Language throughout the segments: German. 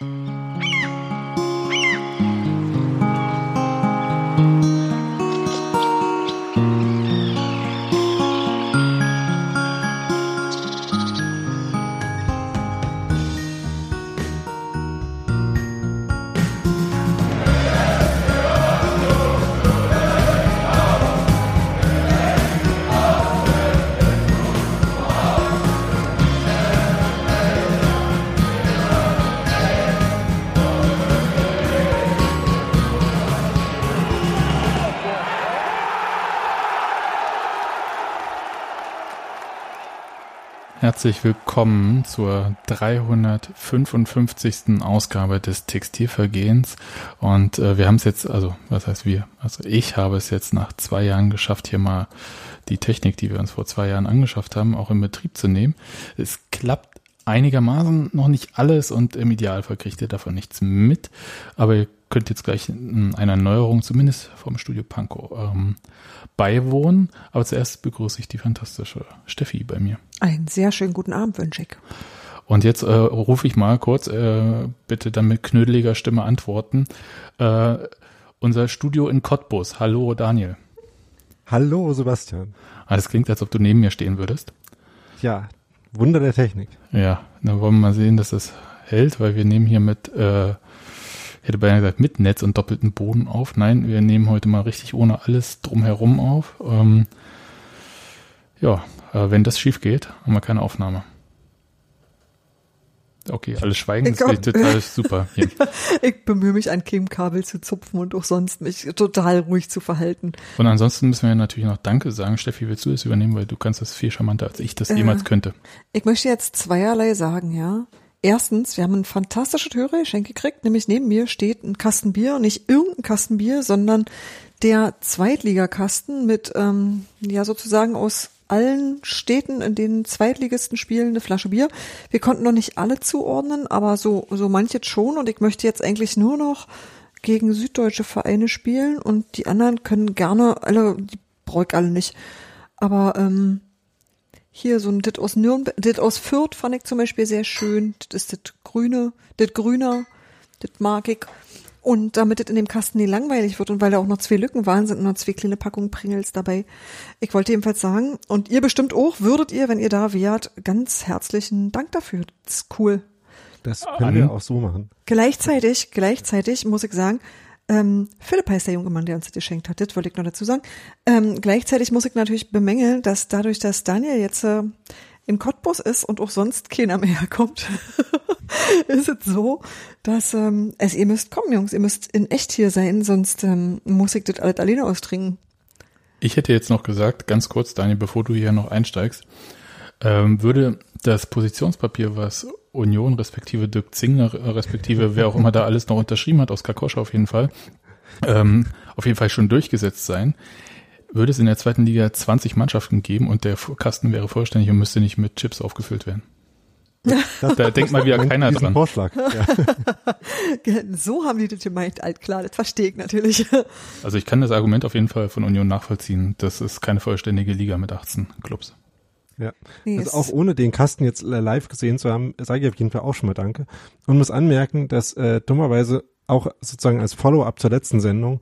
Mm-hmm. Herzlich willkommen zur 355. Ausgabe des Textilvergehens. Und äh, wir haben es jetzt, also was heißt wir? Also ich habe es jetzt nach zwei Jahren geschafft, hier mal die Technik, die wir uns vor zwei Jahren angeschafft haben, auch in Betrieb zu nehmen. Es klappt einigermaßen noch nicht alles und im Idealfall kriegt ihr davon nichts mit. Aber ihr könnt jetzt gleich einer Neuerung, zumindest vom Studio Panko, ähm, beiwohnen. Aber zuerst begrüße ich die fantastische Steffi bei mir. Einen sehr schönen guten Abend wünsche ich. Und jetzt äh, rufe ich mal kurz, äh, bitte dann mit knödeliger Stimme antworten. Äh, unser Studio in Cottbus. Hallo Daniel. Hallo Sebastian. Ah, das klingt, als ob du neben mir stehen würdest. Ja, Wunder der Technik. Ja, dann wollen wir mal sehen, dass das hält, weil wir nehmen hier mit äh, ich hätte beinahe gesagt, mit Netz und doppelten Boden auf. Nein, wir nehmen heute mal richtig ohne alles drumherum auf. Ähm, ja, äh, wenn das schief geht, haben wir keine Aufnahme. Okay, alles schweigen, das ist total super. Hier. ich bemühe mich, ein Kabel zu zupfen und auch sonst mich total ruhig zu verhalten. Und ansonsten müssen wir natürlich noch Danke sagen. Steffi, willst du das übernehmen, weil du kannst das viel charmanter, als ich das äh, jemals könnte. Ich möchte jetzt zweierlei sagen, ja. Erstens, wir haben ein fantastisches Hörergeschenk gekriegt, nämlich neben mir steht ein Kasten Bier, nicht irgendein Kasten Bier, sondern der Zweitligakasten mit, ähm, ja sozusagen aus allen Städten, in denen Zweitligisten spielen, eine Flasche Bier. Wir konnten noch nicht alle zuordnen, aber so, so manches schon und ich möchte jetzt eigentlich nur noch gegen süddeutsche Vereine spielen und die anderen können gerne, alle, die brauche alle nicht. Aber ähm, hier so ein Dit aus Nürnberg, Dit aus Fürth fand ich zum Beispiel sehr schön. Das ist das Grüne, das Grüner, das mag ich. Und damit es in dem Kasten nie langweilig wird und weil da auch noch zwei Lücken waren, sind noch zwei kleine Packungen Pringles dabei. Ich wollte jedenfalls sagen, und ihr bestimmt auch, würdet ihr, wenn ihr da wärt, ganz herzlichen Dank dafür. Das ist cool. Das können wir auch so machen. Gleichzeitig, gleichzeitig muss ich sagen, ähm, Philipp heißt der junge Mann, der uns das geschenkt hat, das wollte ich noch dazu sagen. Ähm, gleichzeitig muss ich natürlich bemängeln, dass dadurch, dass Daniel jetzt äh, in Cottbus ist und auch sonst keiner mehr kommt, ist es so, dass ähm, es, ihr müsst kommen, Jungs, ihr müsst in echt hier sein, sonst ähm, muss ich das alles alleine austrinken. Ich hätte jetzt noch gesagt, ganz kurz, Daniel, bevor du hier noch einsteigst, ähm, würde das Positionspapier, was Union respektive Dirk Zingler respektive wer auch immer da alles noch unterschrieben hat, aus Kakoscha auf jeden Fall, ähm, auf jeden Fall schon durchgesetzt sein, würde es in der zweiten Liga 20 Mannschaften geben und der Kasten wäre vollständig und müsste nicht mit Chips aufgefüllt werden. Das, da denkt mal wieder keiner dran. Vorschlag. Ja. so haben die das gemeint, alt klar, das verstehe ich natürlich. Also ich kann das Argument auf jeden Fall von Union nachvollziehen. Das ist keine vollständige Liga mit 18 Clubs. Ja. Nee, also auch ohne den Kasten jetzt live gesehen zu haben, sage ich auf jeden Fall auch schon mal Danke. Und muss anmerken, dass äh, dummerweise auch sozusagen als Follow-up zur letzten Sendung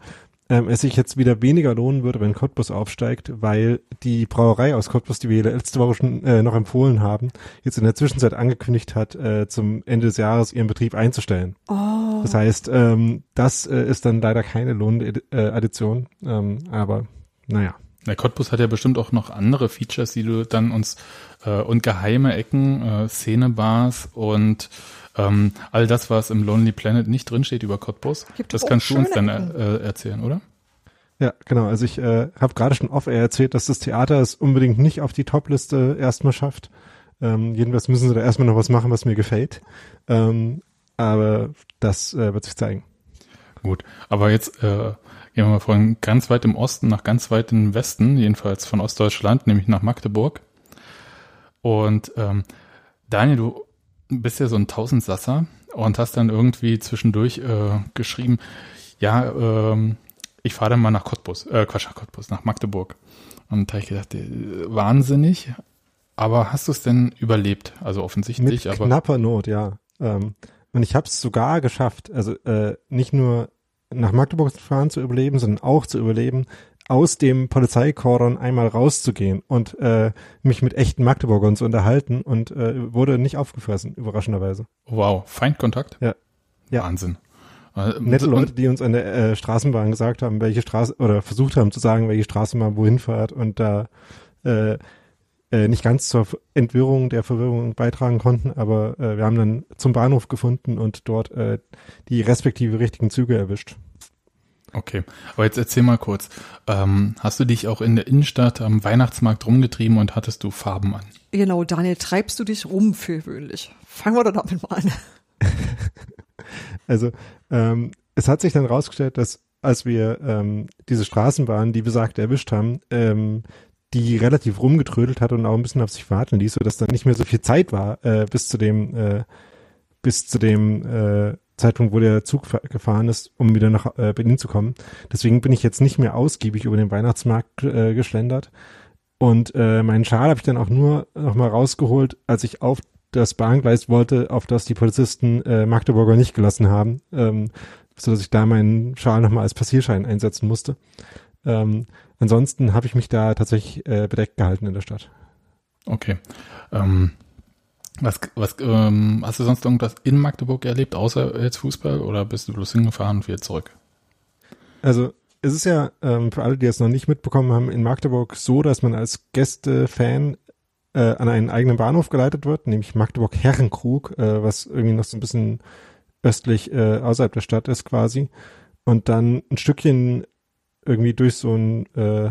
ähm, es sich jetzt wieder weniger lohnen würde, wenn Cottbus aufsteigt, weil die Brauerei aus Cottbus, die wir letzte Woche schon äh, noch empfohlen haben, jetzt in der Zwischenzeit angekündigt hat, äh, zum Ende des Jahres ihren Betrieb einzustellen. Oh. Das heißt, ähm, das äh, ist dann leider keine lohnende äh, Addition, ähm, aber naja. Der Cottbus hat ja bestimmt auch noch andere Features, die du dann uns äh, und geheime Ecken, äh, Szenebars und ähm, all das, was im Lonely Planet nicht drinsteht über Cottbus. Gibt das kannst du uns dann äh, erzählen, oder? Ja, genau. Also ich äh, habe gerade schon off-air erzählt, dass das Theater es unbedingt nicht auf die Top-Liste erstmal schafft. Ähm, jedenfalls müssen sie da erstmal noch was machen, was mir gefällt. Ähm, aber das äh, wird sich zeigen. Gut, aber jetzt äh, wir mal von ganz weit im Osten nach ganz weit im Westen, jedenfalls von Ostdeutschland, nämlich nach Magdeburg. Und ähm, Daniel, du bist ja so ein Tausendsasser und hast dann irgendwie zwischendurch äh, geschrieben, ja, ähm, ich fahre dann mal nach Cottbus, äh, Quatsch, nach Cottbus, nach Magdeburg. Und da habe ich gedacht, äh, wahnsinnig. Aber hast du es denn überlebt? Also offensichtlich, Mit knapper Not, ja. Ähm, Und ich habe es sogar geschafft, also äh, nicht nur nach Magdeburg zu fahren zu überleben, sondern auch zu überleben, aus dem Polizeikordon einmal rauszugehen und äh, mich mit echten Magdeburgern zu unterhalten und äh, wurde nicht aufgefressen, überraschenderweise. Wow, Feindkontakt? Ja. ja. Wahnsinn. Äh, Nette Leute, die uns an der äh, Straßenbahn gesagt haben, welche Straße oder versucht haben zu sagen, welche Straßenbahn wohin fährt und da äh, äh, nicht ganz zur Entwirrung der Verwirrung beitragen konnten, aber äh, wir haben dann zum Bahnhof gefunden und dort äh, die respektive richtigen Züge erwischt. Okay, aber jetzt erzähl mal kurz. Ähm, hast du dich auch in der Innenstadt am Weihnachtsmarkt rumgetrieben und hattest du Farben an? Genau, Daniel, treibst du dich rum für gewöhnlich? Fangen wir doch damit mal an. also, ähm, es hat sich dann rausgestellt, dass als wir ähm, diese Straßenbahn, die besagt erwischt haben, ähm, die relativ rumgetrödelt hat und auch ein bisschen auf sich warten ließ, sodass dann nicht mehr so viel Zeit war äh, bis zu dem äh, bis zu dem äh, Zeitpunkt, wo der Zug gefahren ist, um wieder nach äh, Berlin zu kommen. Deswegen bin ich jetzt nicht mehr ausgiebig über den Weihnachtsmarkt äh, geschlendert. Und äh, meinen Schal habe ich dann auch nur nochmal rausgeholt, als ich auf das Bahngleis wollte, auf das die Polizisten äh, Magdeburger nicht gelassen haben, ähm, so dass ich da meinen Schal nochmal als Passierschein einsetzen musste. Ähm, ansonsten habe ich mich da tatsächlich äh, bedeckt gehalten in der Stadt. Okay. Ähm, was, was ähm, hast du sonst irgendwas in Magdeburg erlebt, außer jetzt Fußball, oder bist du bloß hingefahren und wieder zurück? Also es ist ja ähm, für alle, die es noch nicht mitbekommen haben, in Magdeburg so, dass man als Gäste-Fan äh, an einen eigenen Bahnhof geleitet wird, nämlich Magdeburg Herrenkrug, äh, was irgendwie noch so ein bisschen östlich äh, außerhalb der Stadt ist quasi. Und dann ein Stückchen irgendwie durch so ein äh,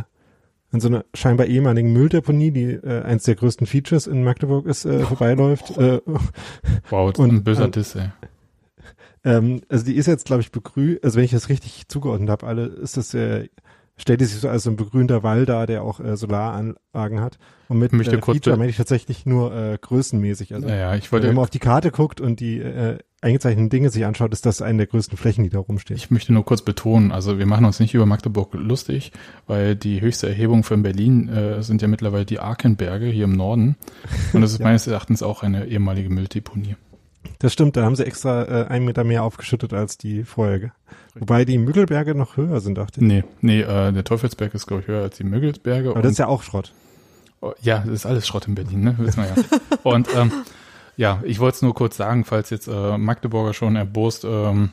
an so einer scheinbar ehemaligen Mülldeponie, die äh, eins der größten Features in Magdeburg ist, äh, vorbeiläuft. Äh, wow, das und, ist ein böser Diss, ey. Ähm, also die ist jetzt, glaube ich, begrünt, also wenn ich das richtig zugeordnet habe, alle, ist das äh, stellt die sich so als so ein begrünter Wall dar, der auch äh, Solaranlagen hat. Und mit möchte äh, Feature meine ich tatsächlich nur äh, größenmäßig. Also ja, ja, ich wollte, wenn man auf die Karte guckt und die äh, eingezeichneten Dinge sich anschaut, ist das eine der größten Flächen, die da rumstehen. Ich möchte nur kurz betonen, also wir machen uns nicht über Magdeburg lustig, weil die höchste Erhebung von Berlin äh, sind ja mittlerweile die Arkenberge hier im Norden. Und das ist ja. meines Erachtens auch eine ehemalige Mülldeponie. Das stimmt, da haben sie extra äh, einen Meter mehr aufgeschüttet als die Folge. Wobei die Müggelberge noch höher sind, dachte ich. Nee, nee, äh, der Teufelsberg ist, glaube ich, höher als die Müggelberge. Aber das ist ja auch Schrott. Oh, ja, das ist alles Schrott in Berlin, ne? Wissen wir ja. und ähm, ja, ich wollte es nur kurz sagen, falls jetzt äh, Magdeburger schon erbost ähm,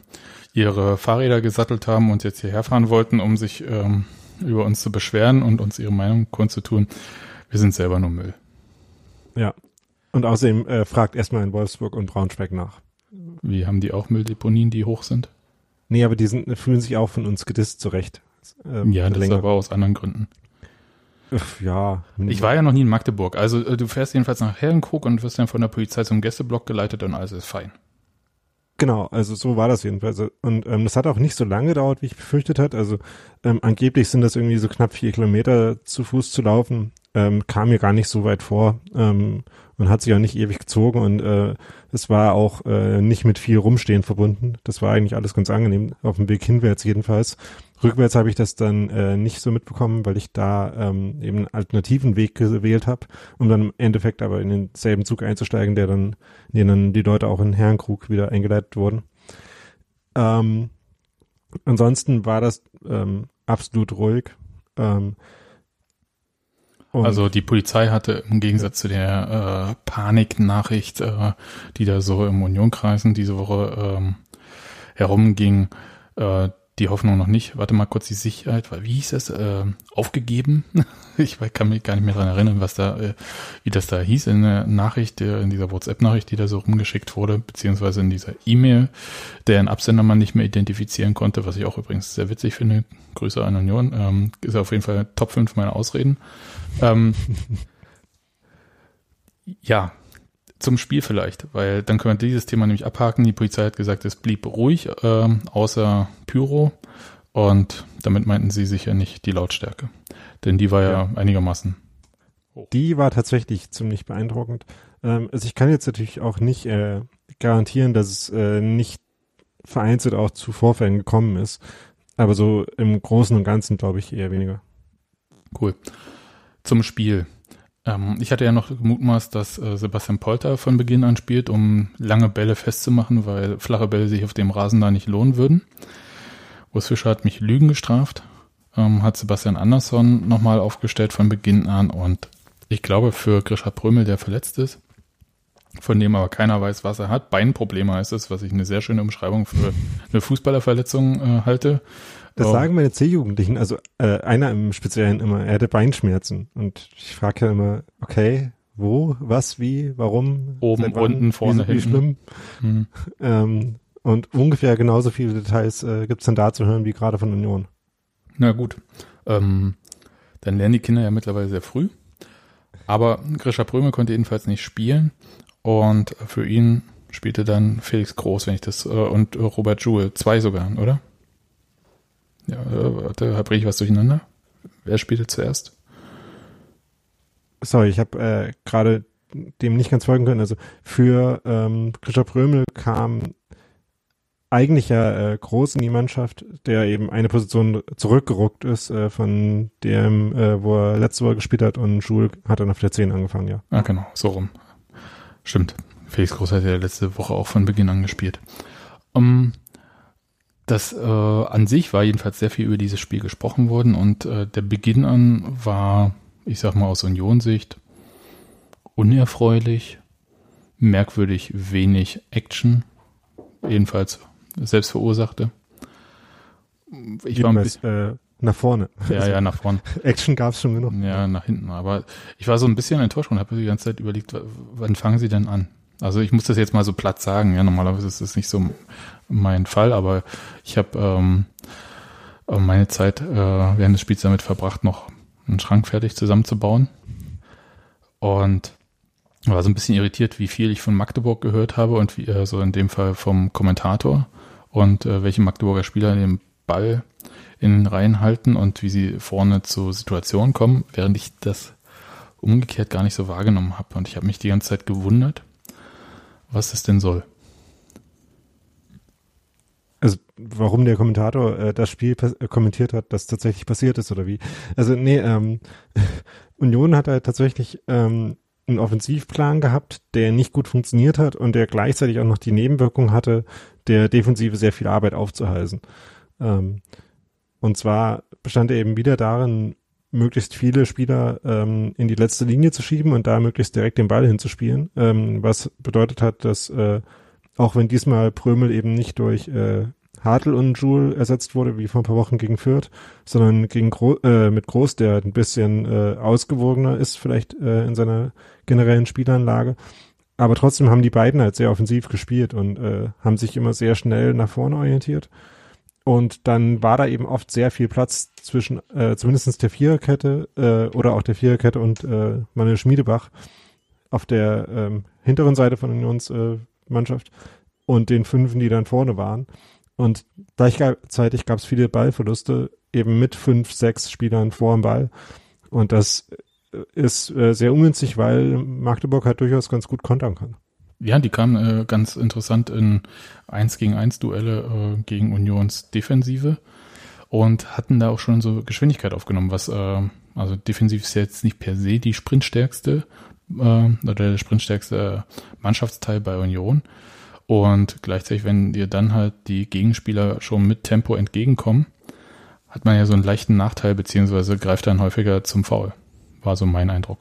ihre Fahrräder gesattelt haben und jetzt hierher fahren wollten, um sich ähm, über uns zu beschweren und uns ihre Meinung kundzutun. Wir sind selber nur Müll. Ja. Und außerdem äh, fragt erstmal in Wolfsburg und Braunschweig nach. Wie haben die auch Mülldeponien, die hoch sind? Nee, aber die sind, fühlen sich auch von uns gedisst zurecht. Ähm, ja, das länger. aber aus anderen Gründen. Ja. Ich war ja noch nie in Magdeburg. Also äh, du fährst jedenfalls nach Herrenkrug und wirst dann von der Polizei zum Gästeblock geleitet und alles ist fein. Genau, also so war das jedenfalls. Und ähm, das hat auch nicht so lange gedauert, wie ich befürchtet hat. Also ähm, angeblich sind das irgendwie so knapp vier Kilometer zu Fuß zu laufen. Ähm, kam mir gar nicht so weit vor ähm, und hat sich auch nicht ewig gezogen und äh, es war auch äh, nicht mit viel Rumstehen verbunden. Das war eigentlich alles ganz angenehm, auf dem Weg hinwärts jedenfalls. Rückwärts habe ich das dann äh, nicht so mitbekommen, weil ich da ähm, eben einen alternativen Weg gewählt habe, um dann im Endeffekt aber in denselben Zug einzusteigen, der dann, in den dann die Leute auch in Herrenkrug wieder eingeleitet wurden. Ähm, ansonsten war das ähm, absolut ruhig. Ähm, also die Polizei hatte im Gegensatz zu der äh, Paniknachricht, äh, die da so im Unionkreisen diese Woche ähm, herumging, äh, die Hoffnung noch nicht. Warte mal kurz die Sicherheit, weil wie hieß es? Äh, aufgegeben? ich kann mich gar nicht mehr dran erinnern, was da, äh, wie das da hieß in der Nachricht, in dieser WhatsApp-Nachricht, die da so rumgeschickt wurde, beziehungsweise in dieser E-Mail, deren Absender man nicht mehr identifizieren konnte, was ich auch übrigens sehr witzig finde. Grüße an Union. Ähm, ist auf jeden Fall Top 5 meiner Ausreden. Ähm, ja, zum Spiel vielleicht, weil dann können wir dieses Thema nämlich abhaken. Die Polizei hat gesagt, es blieb ruhig, äh, außer Pyro. Und damit meinten sie sicher nicht die Lautstärke. Denn die war ja, ja einigermaßen hoch. Die war tatsächlich ziemlich beeindruckend. Ähm, also ich kann jetzt natürlich auch nicht äh, garantieren, dass es äh, nicht vereinzelt auch zu Vorfällen gekommen ist. Aber so im Großen und Ganzen glaube ich eher weniger. Cool. Zum Spiel. Ähm, ich hatte ja noch gemutmaßt, dass äh, Sebastian Polter von Beginn an spielt, um lange Bälle festzumachen, weil flache Bälle sich auf dem Rasen da nicht lohnen würden. Urs Fischer hat mich Lügen gestraft, ähm, hat Sebastian Andersson nochmal aufgestellt von Beginn an und ich glaube für Grisha Prömel, der verletzt ist, von dem aber keiner weiß, was er hat. Beinprobleme heißt es, was ich eine sehr schöne Umschreibung für eine Fußballerverletzung äh, halte. Das oh. sagen meine C-Jugendlichen, also äh, einer im Speziellen immer, er hatte Beinschmerzen. Und ich frage ja immer, okay, wo, was, wie, warum? Oben, unten, vorne, wie, wie schlimm? Hm. Ähm, und ungefähr genauso viele Details äh, gibt es dann da zu hören wie gerade von Union. Na gut. Ähm, dann lernen die Kinder ja mittlerweile sehr früh. Aber Grisha Prömel konnte jedenfalls nicht spielen. Und für ihn spielte dann Felix Groß, wenn ich das, äh, und Robert Joule, zwei sogar, oder? Ja, warte, hab ich was durcheinander? Wer spielte zuerst? Sorry, ich habe äh, gerade dem nicht ganz folgen können. Also für ähm, Christoph Prömel kam eigentlich ja äh, groß in die Mannschaft, der eben eine Position zurückgeruckt ist äh, von dem, äh, wo er letzte Woche gespielt hat und Schul hat dann auf der 10 angefangen, ja. Ah, genau, so rum. Stimmt. Felix Groß hat ja letzte Woche auch von Beginn an gespielt. Um, das äh, an sich war jedenfalls sehr viel über dieses Spiel gesprochen worden und äh, der Beginn an war, ich sag mal aus Unionsicht, unerfreulich, merkwürdig wenig Action, jedenfalls selbst verursachte. Ich war ein bisschen, äh, nach vorne. Ja, ja, nach vorne. Action gab es schon genug. Ja, nach hinten. Aber ich war so ein bisschen enttäuscht und habe die ganze Zeit überlegt, wann fangen sie denn an? Also ich muss das jetzt mal so platt sagen. Ja, normalerweise ist das nicht so mein Fall, aber ich habe ähm, meine Zeit äh, während des Spiels damit verbracht, noch einen Schrank fertig zusammenzubauen. Und war so ein bisschen irritiert, wie viel ich von Magdeburg gehört habe und wie, äh, so in dem Fall vom Kommentator und äh, welche Magdeburger Spieler den Ball in den Reihen halten und wie sie vorne zu Situationen kommen, während ich das umgekehrt gar nicht so wahrgenommen habe. Und ich habe mich die ganze Zeit gewundert, was es denn soll. Also warum der Kommentator äh, das Spiel äh, kommentiert hat, das tatsächlich passiert ist oder wie? Also nee, ähm, Union hat halt tatsächlich ähm, einen Offensivplan gehabt, der nicht gut funktioniert hat und der gleichzeitig auch noch die Nebenwirkung hatte, der Defensive sehr viel Arbeit aufzuhalsen. Ähm, und zwar bestand er eben wieder darin, möglichst viele Spieler ähm, in die letzte Linie zu schieben und da möglichst direkt den Ball hinzuspielen, ähm, was bedeutet hat, dass äh, auch wenn diesmal Prömel eben nicht durch äh, Hartl und Joule ersetzt wurde, wie vor ein paar Wochen gegen Fürth, sondern gegen Gro äh, mit Groß, der ein bisschen äh, ausgewogener ist, vielleicht äh, in seiner generellen Spielanlage. Aber trotzdem haben die beiden halt sehr offensiv gespielt und äh, haben sich immer sehr schnell nach vorne orientiert. Und dann war da eben oft sehr viel Platz zwischen äh, zumindest der Viererkette äh, oder auch der Viererkette und äh, Manuel Schmiedebach auf der ähm, hinteren Seite von Unionsmannschaft äh, Mannschaft und den Fünfen, die dann vorne waren. Und gleichzeitig gab es viele Ballverluste, eben mit fünf, sechs Spielern vor dem Ball. Und das ist äh, sehr ungünstig, weil Magdeburg halt durchaus ganz gut kontern kann. Ja, die kamen äh, ganz interessant in 1 gegen 1 Duelle äh, gegen Unions Defensive und hatten da auch schon so Geschwindigkeit aufgenommen, was äh, also defensiv ist jetzt nicht per se die sprintstärkste äh, oder der sprintstärkste Mannschaftsteil bei Union. Und gleichzeitig, wenn dir dann halt die Gegenspieler schon mit Tempo entgegenkommen, hat man ja so einen leichten Nachteil, beziehungsweise greift dann häufiger zum Foul. War so mein Eindruck.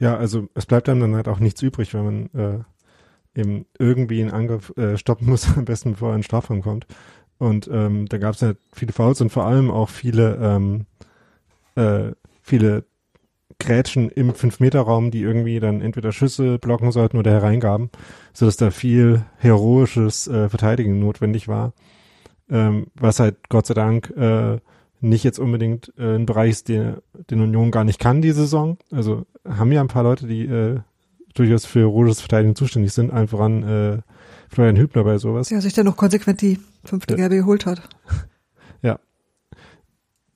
Ja, also es bleibt einem dann halt auch nichts übrig, wenn man äh, eben irgendwie einen Angriff äh, stoppen muss, am besten bevor er in Strafraum kommt. Und ähm, da gab es halt viele Fouls und vor allem auch viele, ähm, äh, viele Grätschen im 5-Meter-Raum, die irgendwie dann entweder Schüsse blocken sollten oder hereingaben, sodass da viel heroisches äh, Verteidigen notwendig war. Ähm, was halt Gott sei Dank äh, nicht jetzt unbedingt äh, ein Bereich ist, den, den Union gar nicht kann, die Saison. Also haben ja ein paar Leute, die äh, durchaus für Roges Verteidigung zuständig sind, einfach an äh, Florian Hübner bei sowas. Ja, sich dann noch konsequent die fünfte Gelbe geholt hat. Ja.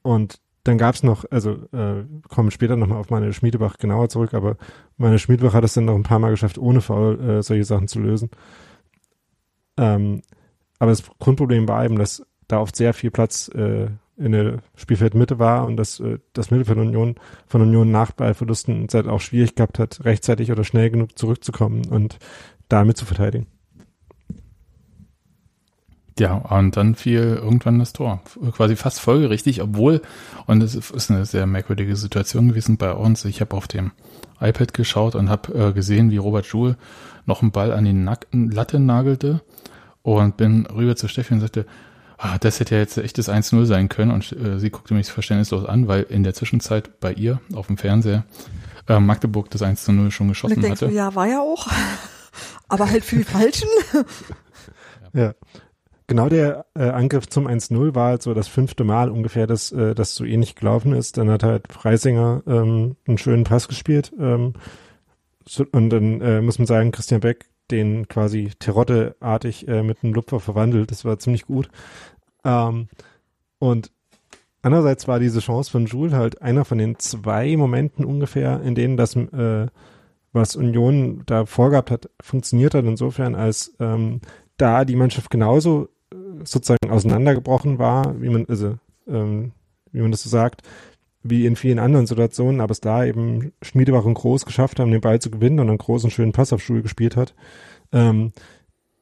Und dann gab's noch, also äh, kommen später nochmal auf meine Schmiedebach genauer zurück, aber meine Schmiedebach hat es dann noch ein paar Mal geschafft, ohne Foul äh, solche Sachen zu lösen. Ähm, aber das Grundproblem war eben, dass da oft sehr viel Platz äh, in der Spielfeldmitte war und das, äh, das Mittelfeld Union von Union nach Ballverlusten halt auch schwierig gehabt hat, rechtzeitig oder schnell genug zurückzukommen und damit zu verteidigen. Ja, und dann fiel irgendwann das Tor. Quasi fast folgerichtig, obwohl, und es ist eine sehr merkwürdige Situation gewesen bei uns. Ich habe auf dem iPad geschaut und habe äh, gesehen, wie Robert Joule noch einen Ball an die Nack Latte nagelte und bin rüber zu Steffi und sagte, ah, das hätte ja jetzt echt das 1-0 sein können. Und äh, sie guckte mich verständnislos an, weil in der Zwischenzeit bei ihr auf dem Fernseher äh, Magdeburg das 1-0 schon geschossen und hatte. Du, ja, war ja auch. Aber halt für die Falschen. ja. Genau der äh, Angriff zum 1-0 war halt so das fünfte Mal ungefähr, dass äh, das so ähnlich gelaufen ist. Dann hat halt Freisinger ähm, einen schönen Pass gespielt. Ähm, so, und dann äh, muss man sagen, Christian Beck den quasi Terodde-artig äh, mit einem Lupfer verwandelt. Das war ziemlich gut. Ähm, und andererseits war diese Chance von Jules halt einer von den zwei Momenten ungefähr, in denen das, äh, was Union da vorgehabt hat, funktioniert hat. Insofern, als ähm, da die Mannschaft genauso sozusagen auseinandergebrochen war, wie man, also, ähm, wie man das so sagt, wie in vielen anderen Situationen, aber es da eben Schmiedebach und Groß geschafft haben, den Ball zu gewinnen und einen großen, schönen Pass auf Stuhl gespielt hat. Ähm,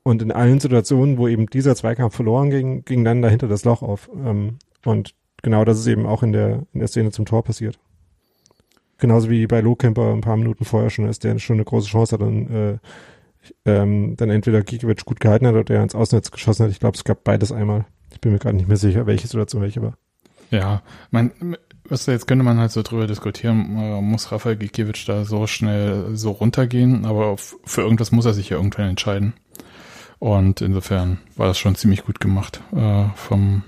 und in allen Situationen, wo eben dieser Zweikampf verloren ging, ging dann dahinter das Loch auf. Ähm, und genau das ist eben auch in der, in der Szene zum Tor passiert. Genauso wie bei Lohkemper ein paar Minuten vorher schon ist, der schon eine große Chance hat und äh, ähm, dann entweder Gikiewicz gut gehalten hat oder der ins Ausnetz geschossen hat. Ich glaube, es gab beides einmal. Ich bin mir gerade nicht mehr sicher, welche Situation welche war. Ja, mein, was jetzt könnte man halt so drüber diskutieren, äh, muss Rafael Gikiewicz da so schnell so runtergehen, aber für irgendwas muss er sich ja irgendwann entscheiden. Und insofern war das schon ziemlich gut gemacht. Äh, vom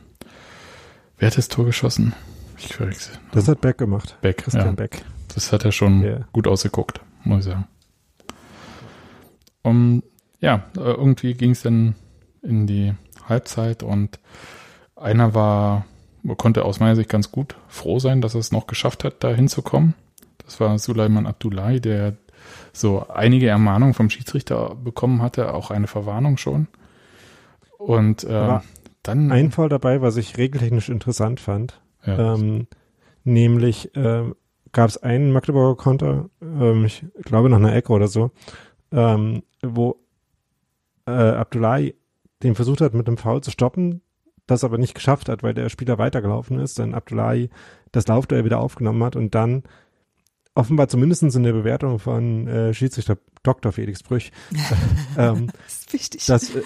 Wer hat das Tor geschossen? Ich verwechsel. Das hat Beck gemacht. Beck, Christian ja. Beck. Das hat er schon yeah. gut ausgeguckt, muss ich sagen. Und ja, irgendwie ging es dann in die Halbzeit und einer war konnte aus meiner Sicht ganz gut froh sein, dass er es noch geschafft hat, da hinzukommen. Das war Suleiman Abdullahi, der so einige Ermahnungen vom Schiedsrichter bekommen hatte, auch eine Verwarnung schon. Und äh, dann. Ein Fall dabei, was ich regeltechnisch interessant fand. Ja. Ähm, nämlich äh, gab es einen Magdeburger Konter, ähm, ich glaube nach einer Ecke oder so, ähm, wo äh, Abdullahi den versucht hat, mit dem Foul zu stoppen, das aber nicht geschafft hat, weil der Spieler weitergelaufen ist, dann Abdullahi das Laufduell wieder aufgenommen hat und dann offenbar zumindest in der Bewertung von äh, Schiedsrichter Dr. Felix Brüch ähm, das, ist wichtig. das äh,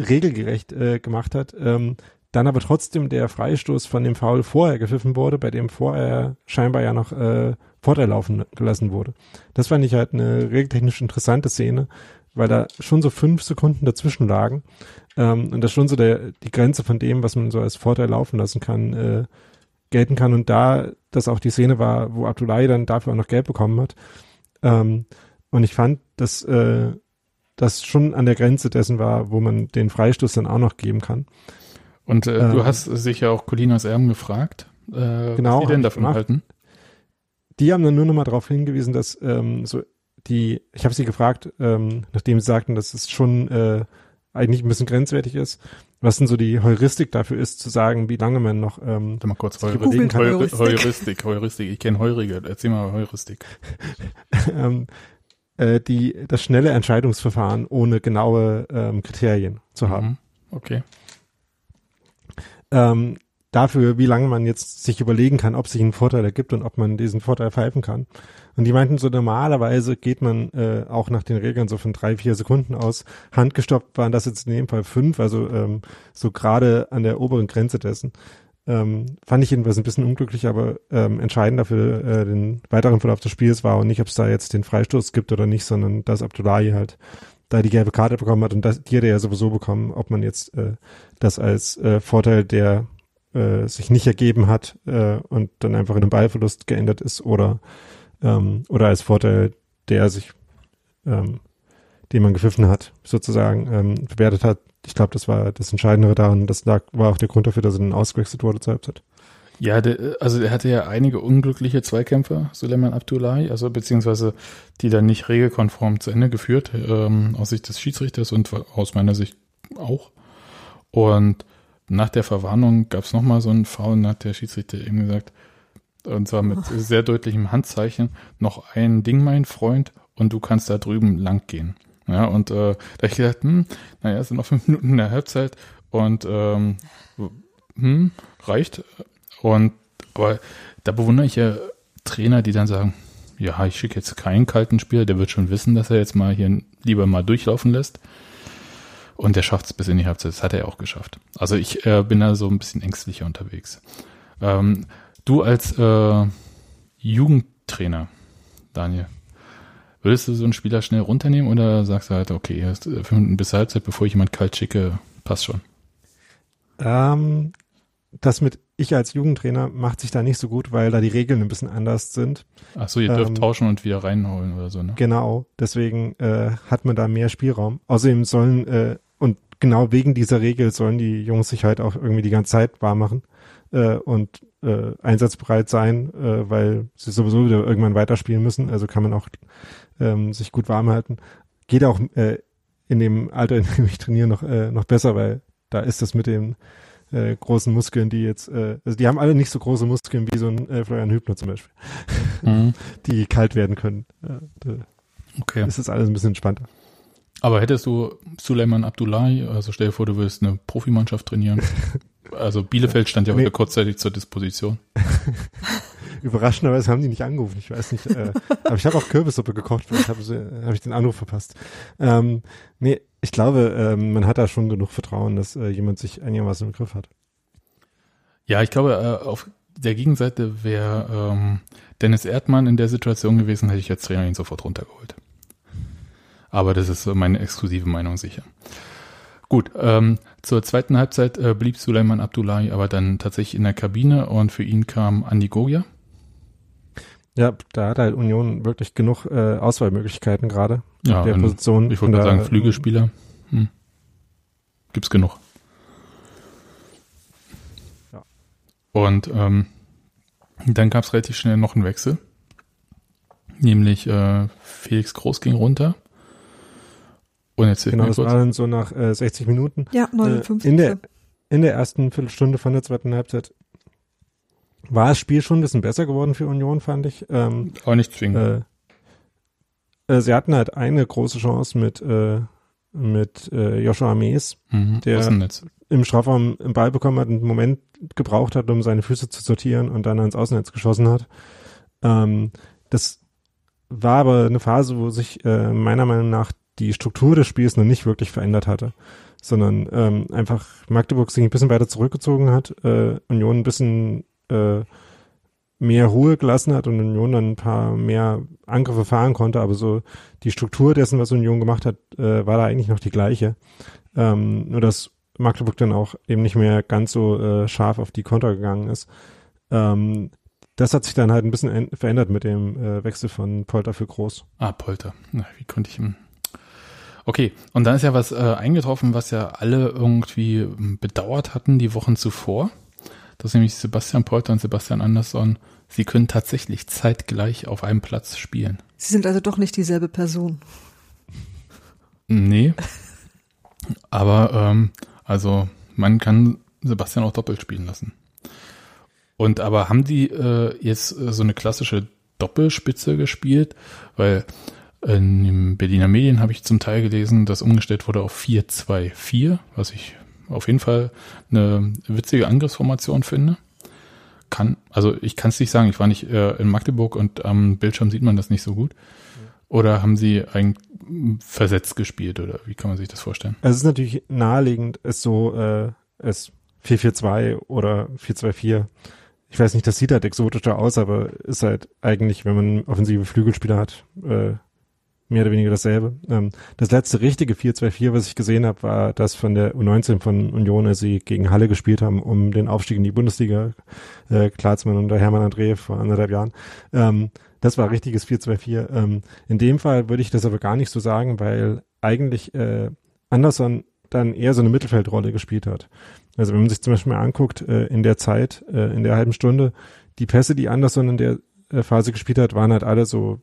regelgerecht äh, gemacht hat. Ähm, dann aber trotzdem der Freistoß von dem Foul vorher gepfiffen wurde, bei dem vorher scheinbar ja noch äh, Vorteil laufen gelassen wurde. Das fand ich halt eine regeltechnisch interessante Szene, weil da schon so fünf Sekunden dazwischen lagen ähm, und das schon so der, die Grenze von dem, was man so als Vorteil laufen lassen kann, äh, gelten kann. Und da das auch die Szene war, wo Abdullahi dann dafür auch noch Geld bekommen hat. Ähm, und ich fand, dass äh, das schon an der Grenze dessen war, wo man den Freistoß dann auch noch geben kann. Und äh, ähm, du hast sicher auch Colinas Erben gefragt, äh, genau, was die denn davon halten. Die haben dann nur noch mal darauf hingewiesen, dass ähm, so die, ich habe sie gefragt, ähm, nachdem sie sagten, dass es schon äh, eigentlich ein bisschen grenzwertig ist, was denn so die Heuristik dafür ist, zu sagen, wie lange man noch ähm, mal kurz Heu Heuristik. Heuristik. Heuristik, Heuristik. Ich kenne Heurige, erzähl mal Heuristik. ähm, äh, die, das schnelle Entscheidungsverfahren ohne genaue ähm, Kriterien zu haben. Mhm. Okay. Ähm, dafür, wie lange man jetzt sich überlegen kann, ob sich ein Vorteil ergibt und ob man diesen Vorteil pfeifen kann. Und die meinten so, normalerweise geht man äh, auch nach den Regeln so von drei, vier Sekunden aus. Handgestoppt waren das jetzt in dem Fall fünf, also ähm, so gerade an der oberen Grenze dessen. Ähm, fand ich jedenfalls ein bisschen unglücklich, aber ähm, entscheidend dafür äh, den weiteren Verlauf des Spiels war und nicht, ob es da jetzt den Freistoß gibt oder nicht, sondern dass Abdullahi halt da die gelbe Karte bekommen hat und das, die hat er ja sowieso bekommen, ob man jetzt äh, das als äh, Vorteil der äh, sich nicht ergeben hat äh, und dann einfach in einem Ballverlust geändert ist oder ähm, oder als Vorteil, der sich, ähm, den man gepfiffen hat, sozusagen ähm, bewertet hat. Ich glaube, das war das Entscheidende daran. Das lag, war auch der Grund dafür, dass er dann ausgewechselt wurde zur Halbzeit. Ja, der, also er hatte ja einige unglückliche Zweikämpfe, Suleiman Abdullahi, also beziehungsweise die dann nicht regelkonform zu Ende geführt, ähm, aus Sicht des Schiedsrichters und aus meiner Sicht auch. Und nach der Verwarnung gab es nochmal so einen Foul und hat der Schiedsrichter eben gesagt, und zwar mit sehr deutlichem Handzeichen, noch ein Ding, mein Freund, und du kannst da drüben lang gehen. Ja, und äh, da hab ich gedacht, hm, naja, es sind noch fünf Minuten in der Halbzeit und ähm, hm, reicht. Und aber da bewundere ich ja Trainer, die dann sagen, ja, ich schicke jetzt keinen kalten Spieler, der wird schon wissen, dass er jetzt mal hier lieber mal durchlaufen lässt. Und der schafft es bis in die Halbzeit. Das hat er auch geschafft. Also ich äh, bin da so ein bisschen ängstlicher unterwegs. Ähm, du als äh, Jugendtrainer, Daniel, würdest du so einen Spieler schnell runternehmen oder sagst du halt, okay, erst fünf Minuten bis Halbzeit, bevor ich jemand kalt schicke, passt schon? Ähm, das mit ich als Jugendtrainer macht sich da nicht so gut, weil da die Regeln ein bisschen anders sind. Ach so, ihr dürft ähm, tauschen und wieder reinholen oder so, ne? Genau, deswegen äh, hat man da mehr Spielraum. Außerdem sollen, äh, und genau wegen dieser Regel sollen die Jungs sich halt auch irgendwie die ganze Zeit warm machen äh, und äh, einsatzbereit sein, äh, weil sie sowieso wieder irgendwann weiterspielen müssen. Also kann man auch ähm, sich gut warm halten. Geht auch äh, in dem Alter, in dem ich trainiere, noch, äh, noch besser, weil da ist das mit dem äh, großen Muskeln, die jetzt, äh, also die haben alle nicht so große Muskeln wie so ein äh, Florian Hübner zum Beispiel, mhm. die kalt werden können. Äh, okay. Das ist alles ein bisschen entspannter. Aber hättest du Suleiman Abdullahi, also stell dir vor, du würdest eine Profimannschaft trainieren. Also Bielefeld stand ja nee. heute kurzzeitig zur Disposition. Überraschenderweise haben die nicht angerufen. Ich weiß nicht. Äh, aber ich habe auch Kürbissuppe gekocht. Vielleicht habe hab ich den Anruf verpasst. Ähm, nee, ich glaube, ähm, man hat da schon genug Vertrauen, dass äh, jemand sich einigermaßen im Griff hat. Ja, ich glaube, äh, auf der Gegenseite wäre ähm, Dennis Erdmann in der Situation gewesen, hätte ich als Trainer ihn sofort runtergeholt. Aber das ist meine exklusive Meinung sicher. Gut, ähm, zur zweiten Halbzeit äh, blieb Suleiman Abdullahi aber dann tatsächlich in der Kabine und für ihn kam Andi Gogia. Ja, da hat halt Union wirklich genug äh, Auswahlmöglichkeiten gerade. Ja, der Position. Ich wollte sagen, Flügelspieler. Hm. Gibt's genug. Ja. Und ähm, dann gab's relativ schnell noch einen Wechsel. Nämlich äh, Felix Groß ging runter. Jetzt genau, das war dann so nach äh, 60 Minuten. Ja, 59. Äh, in, der, in der ersten Viertelstunde von der zweiten Halbzeit war das Spiel schon ein bisschen besser geworden für Union, fand ich. Ähm, Aber nicht zwingend. Äh, äh, sie hatten halt eine große Chance mit, äh, mit äh, Joshua Mees, mhm, der im Strafraum einen Ball bekommen hat, einen Moment gebraucht hat, um seine Füße zu sortieren und dann ans Außennetz geschossen hat. Ähm, das war aber eine Phase, wo sich äh, meiner Meinung nach die Struktur des Spiels noch nicht wirklich verändert hatte, sondern ähm, einfach Magdeburg sich ein bisschen weiter zurückgezogen hat, äh, Union ein bisschen äh, mehr Ruhe gelassen hat und Union dann ein paar mehr Angriffe fahren konnte, aber so die Struktur dessen, was Union gemacht hat, äh, war da eigentlich noch die gleiche. Ähm, nur dass Magdeburg dann auch eben nicht mehr ganz so äh, scharf auf die Konter gegangen ist. Ähm, das hat sich dann halt ein bisschen verändert mit dem äh, Wechsel von Polter für Groß. Ah, Polter. Na, wie konnte ich ihm. Okay, und dann ist ja was äh, eingetroffen, was ja alle irgendwie bedauert hatten die Wochen zuvor dass nämlich Sebastian Polter und Sebastian Andersson, sie können tatsächlich zeitgleich auf einem Platz spielen. Sie sind also doch nicht dieselbe Person. Nee. Aber ähm, also man kann Sebastian auch doppelt spielen lassen. Und aber haben die äh, jetzt äh, so eine klassische Doppelspitze gespielt? Weil in den Berliner Medien habe ich zum Teil gelesen, dass umgestellt wurde auf 4-2-4, was ich auf jeden Fall eine witzige Angriffsformation finde. Kann, also ich kann es nicht sagen, ich war nicht äh, in Magdeburg und am Bildschirm sieht man das nicht so gut. Oder haben sie eigentlich versetzt gespielt oder wie kann man sich das vorstellen? Es ist natürlich naheliegend, es so äh, es 4-4-2 oder 4-2-4. Ich weiß nicht, das sieht halt exotischer aus, aber ist halt eigentlich, wenn man offensive Flügelspieler hat, äh, mehr oder weniger dasselbe. Ähm, das letzte richtige 4-2-4, was ich gesehen habe, war das von der U19 von Union, als sie gegen Halle gespielt haben, um den Aufstieg in die Bundesliga, äh, Klarzmann und der Hermann André vor anderthalb Jahren. Ähm, das war richtiges 4-2-4. Ähm, in dem Fall würde ich das aber gar nicht so sagen, weil eigentlich äh, Anderson dann eher so eine Mittelfeldrolle gespielt hat. Also wenn man sich zum Beispiel mal anguckt, äh, in der Zeit, äh, in der halben Stunde, die Pässe, die Anderson in der äh, Phase gespielt hat, waren halt alle so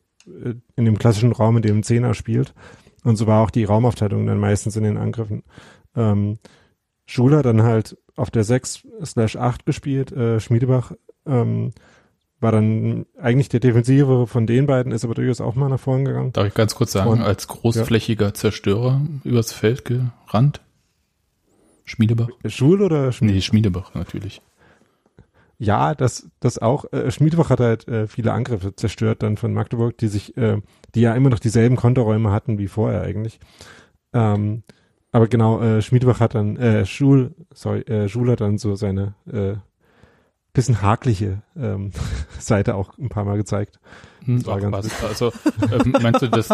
in dem klassischen Raum, in dem ein Zehner spielt. Und so war auch die Raumaufteilung dann meistens in den Angriffen. Ähm, Schuler dann halt auf der 6 slash 8 gespielt. Äh, Schmiedebach ähm, war dann eigentlich der Defensivere von den beiden, ist aber durchaus auch mal nach vorn gegangen. Darf ich ganz kurz sagen, Und, als großflächiger ja. Zerstörer übers Feld gerannt? Schmiedebach? Schul oder Schmiedebach? Nee, Schmiedebach natürlich. Ja, das, das auch. Äh, Schmiedebach hat halt äh, viele Angriffe zerstört dann von Magdeburg, die sich, äh, die ja immer noch dieselben Konterräume hatten wie vorher eigentlich. Ähm, aber genau, äh, Schmiedebach hat dann, äh, Schul, sorry, äh, Schul hat dann so seine äh, bisschen hakliche ähm, Seite auch ein paar Mal gezeigt. Hm, das war ganz was. Also äh, meinst du das,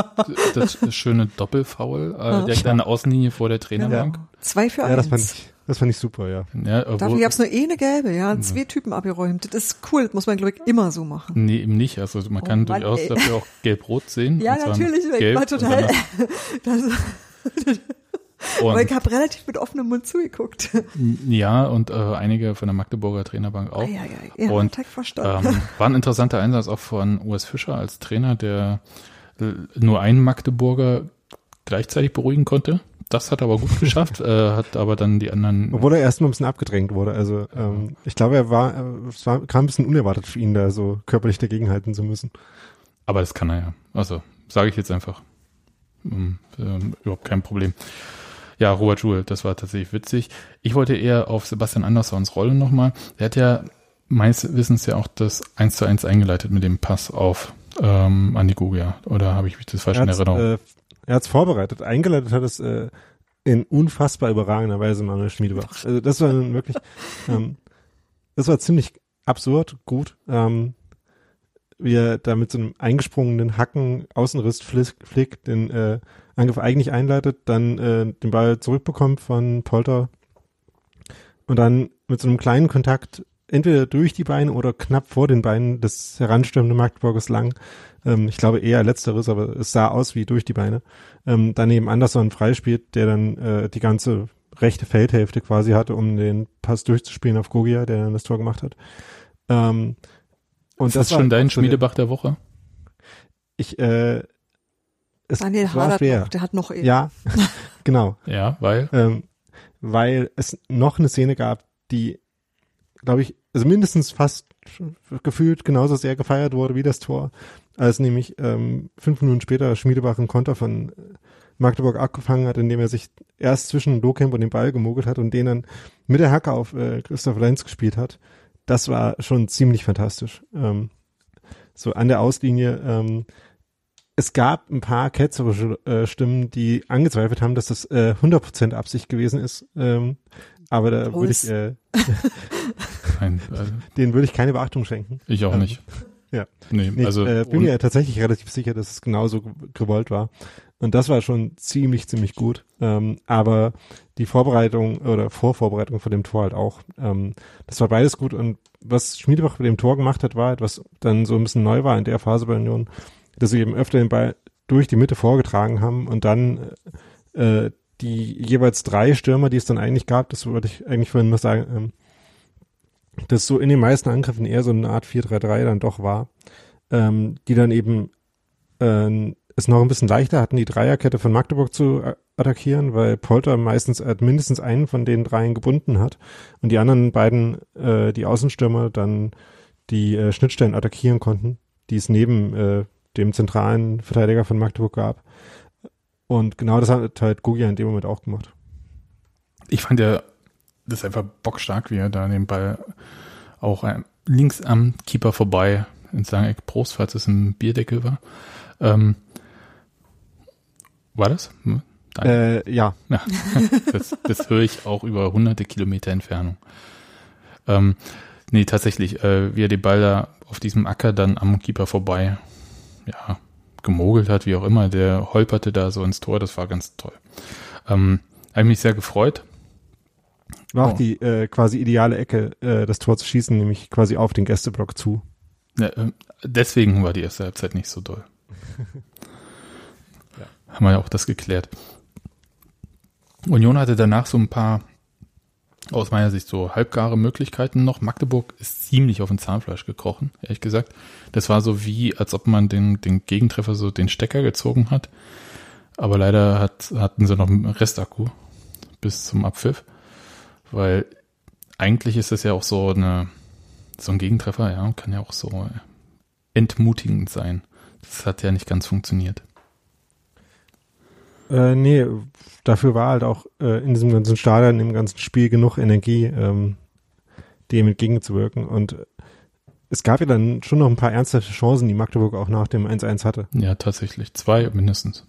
das schöne Doppelfoul äh, direkt an der Außenlinie vor der Trainerbank? Ja. Zwei für ja, eins. Das fand ich, das fand ich super, ja. ja Dafür gab es nur eh eine gelbe, ja. Zwei Typen abgeräumt. Das ist cool, das muss man, glaube ich, immer so machen. Nee, eben nicht. Also man oh, kann Mann, durchaus ey. dafür auch gelb-rot sehen. Ja, natürlich. Ich war total. Und Aber ich habe relativ mit offenem Mund zugeguckt. Ja, und äh, einige von der Magdeburger Trainerbank auch. Ah, ja, ja, ja. Und ähm, war ein interessanter Einsatz auch von US Fischer als Trainer, der äh, nur einen Magdeburger gleichzeitig beruhigen konnte. Das hat er aber gut geschafft, äh, hat aber dann die anderen. Obwohl er erst mal ein bisschen abgedrängt wurde. Also ähm, ich glaube, er war, äh, es war, kam ein bisschen unerwartet für ihn, da so körperlich dagegenhalten zu müssen. Aber das kann er ja. Also sage ich jetzt einfach. Ähm, äh, überhaupt kein Problem. Ja, Robert Joule, das war tatsächlich witzig. Ich wollte eher auf Sebastian Anderssons Rolle nochmal. Der hat ja meines Wissens ja auch das 1 zu 1 eingeleitet mit dem Pass auf ähm, Andi Gugia. Oder habe ich mich das falsch in Erinnerung? Äh, er hat es vorbereitet. Eingeleitet hat es äh, in unfassbar überragender Weise Manuel Schmiedebach. Also das war wirklich, ähm, das war ziemlich absurd, gut. Ähm, wie er da mit so einem eingesprungenen Hacken Außenriss flick, den äh, Angriff eigentlich einleitet, dann äh, den Ball zurückbekommt von Polter und dann mit so einem kleinen Kontakt entweder durch die Beine oder knapp vor den Beinen des heranstürmenden Magdeburgers lang. Ähm, ich glaube eher letzteres, aber es sah aus wie durch die Beine. Ähm, daneben Anderson freispielt, der dann äh, die ganze rechte Feldhälfte quasi hatte, um den Pass durchzuspielen auf Gogia, der dann das Tor gemacht hat. Ähm, und ist das, das schon dein Schmiedebach der Woche? Ich, äh, es Daniel war schwer. Noch, der hat noch eben. Ja, genau. Ja, weil? Ähm, weil es noch eine Szene gab, die, glaube ich, also mindestens fast gefühlt genauso sehr gefeiert wurde wie das Tor, als nämlich ähm, fünf Minuten später Schmiedebach einen Konter von Magdeburg abgefangen hat, indem er sich erst zwischen Lohkemp und dem Ball gemogelt hat und den dann mit der Hacke auf äh, Christoph Lenz gespielt hat. Das war schon ziemlich fantastisch. Ähm, so an der Auslinie ähm, es gab ein paar ketzerische äh, Stimmen, die angezweifelt haben, dass das äh, 100% Absicht gewesen ist. Ähm, aber da würde ich, äh, Nein, also, denen würde ich keine Beachtung schenken. Ich auch ähm, nicht. Ja. Nee, nee also, äh, bin mir tatsächlich relativ sicher, dass es genauso gewollt war. Und das war schon ziemlich, ziemlich gut. Ähm, aber die Vorbereitung oder Vorvorbereitung von dem Tor halt auch. Ähm, das war beides gut. Und was Schmiedebach mit dem Tor gemacht hat, war etwas dann so ein bisschen neu war in der Phase bei Union, dass sie eben öfter den Ball durch die Mitte vorgetragen haben und dann äh, die jeweils drei Stürmer, die es dann eigentlich gab, das würde ich eigentlich vorhin mal sagen, ähm, dass so in den meisten Angriffen eher so eine Art 4-3-3 dann doch war, ähm, die dann eben äh, es noch ein bisschen leichter hatten, die Dreierkette von Magdeburg zu attackieren, weil Polter meistens äh, mindestens einen von den dreien gebunden hat und die anderen beiden, äh, die Außenstürmer, dann die äh, Schnittstellen attackieren konnten, die es neben äh, dem zentralen Verteidiger von Magdeburg gab. Und genau das hat halt Gugia in dem Moment auch gemacht. Ich fand ja das ist einfach bockstark, wie er da den Ball auch links am Keeper vorbei ins lange Eck Prost, falls es ein Bierdeckel war. Ähm, war das? Hm? Äh, ja. ja. Das, das höre ich auch über hunderte Kilometer Entfernung. Ähm, nee, tatsächlich, äh, wie er den Ball da auf diesem Acker dann am Keeper vorbei ja, gemogelt hat, wie auch immer, der holperte da so ins Tor, das war ganz toll. Ähm, habe mich sehr gefreut. War auch oh. die äh, quasi ideale Ecke, äh, das Tor zu schießen, nämlich quasi auf den Gästeblock zu. Ja, äh, deswegen war die erste Halbzeit nicht so doll. ja. Haben wir ja auch das geklärt. Union hatte danach so ein paar aus meiner Sicht so halbgare Möglichkeiten noch. Magdeburg ist ziemlich auf den Zahnfleisch gekrochen, ehrlich gesagt. Das war so wie, als ob man den, den Gegentreffer so den Stecker gezogen hat. Aber leider hat, hatten sie noch einen Restakku bis zum Abpfiff, weil eigentlich ist das ja auch so eine, so ein Gegentreffer, ja, kann ja auch so entmutigend sein. Das hat ja nicht ganz funktioniert. Äh, nee, dafür war halt auch äh, in diesem ganzen Stadion, im ganzen Spiel genug Energie, ähm, dem entgegenzuwirken. Und es gab ja dann schon noch ein paar ernsthafte Chancen, die Magdeburg auch nach dem 1-1 hatte. Ja, tatsächlich. Zwei mindestens.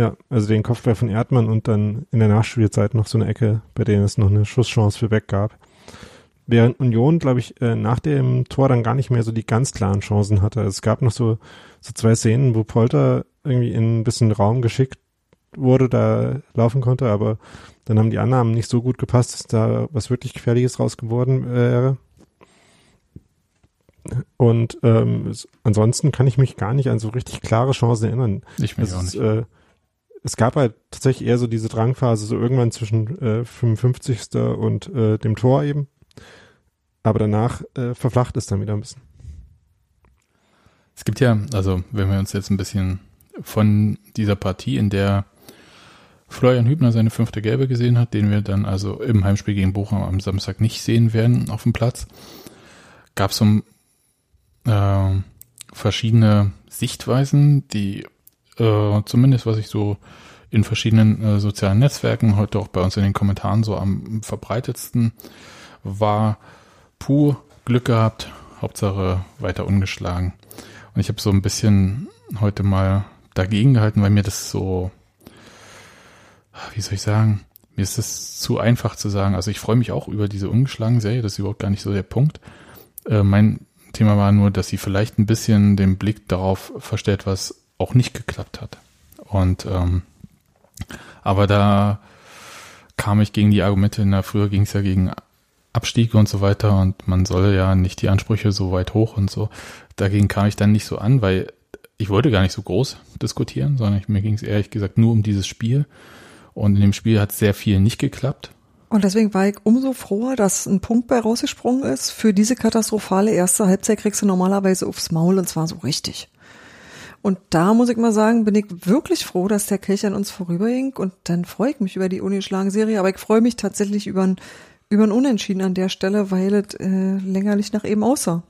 Ja, also den Kopfball von Erdmann und dann in der Nachspielzeit noch so eine Ecke, bei der es noch eine Schusschance für Beck gab. Während Union, glaube ich, äh, nach dem Tor dann gar nicht mehr so die ganz klaren Chancen hatte. Also es gab noch so, so zwei Szenen, wo Polter irgendwie in ein bisschen Raum geschickt wurde, da laufen konnte, aber dann haben die Annahmen nicht so gut gepasst, dass da was wirklich Gefährliches raus geworden wäre. Und ähm, ansonsten kann ich mich gar nicht an so richtig klare Chancen erinnern. Ich mich auch nicht. Äh, es gab halt tatsächlich eher so diese Drangphase, so irgendwann zwischen äh, 55. und äh, dem Tor eben. Aber danach äh, verflacht es dann wieder ein bisschen. Es gibt ja, also wenn wir uns jetzt ein bisschen von dieser Partie, in der Florian Hübner seine fünfte Gelbe gesehen hat, den wir dann also im Heimspiel gegen Bochum am Samstag nicht sehen werden auf dem Platz, gab es so äh, verschiedene Sichtweisen, die äh, zumindest was ich so in verschiedenen äh, sozialen Netzwerken, heute auch bei uns in den Kommentaren so am verbreitetsten war, puh, Glück gehabt, Hauptsache weiter ungeschlagen. Und ich habe so ein bisschen heute mal dagegen gehalten, weil mir das so, wie soll ich sagen, mir ist es zu einfach zu sagen. Also ich freue mich auch über diese ungeschlagen Serie, das ist überhaupt gar nicht so der Punkt. Äh, mein Thema war nur, dass sie vielleicht ein bisschen den Blick darauf verstellt, was auch nicht geklappt hat. Und ähm, aber da kam ich gegen die Argumente, na, früher ging es ja gegen Abstiege und so weiter und man soll ja nicht die Ansprüche so weit hoch und so. Dagegen kam ich dann nicht so an, weil ich wollte gar nicht so groß diskutieren, sondern ich, mir ging es ehrlich gesagt nur um dieses Spiel. Und in dem Spiel hat sehr viel nicht geklappt. Und deswegen war ich umso froher, dass ein Punkt bei rausgesprungen ist. Für diese katastrophale erste Halbzeit kriegst du normalerweise aufs Maul und zwar so richtig. Und da muss ich mal sagen, bin ich wirklich froh, dass der Kelch an uns vorüberging. Und dann freue ich mich über die Unischlagen-Serie. Aber ich freue mich tatsächlich über ein, über ein Unentschieden an der Stelle, weil es äh, längerlich nach eben aussah.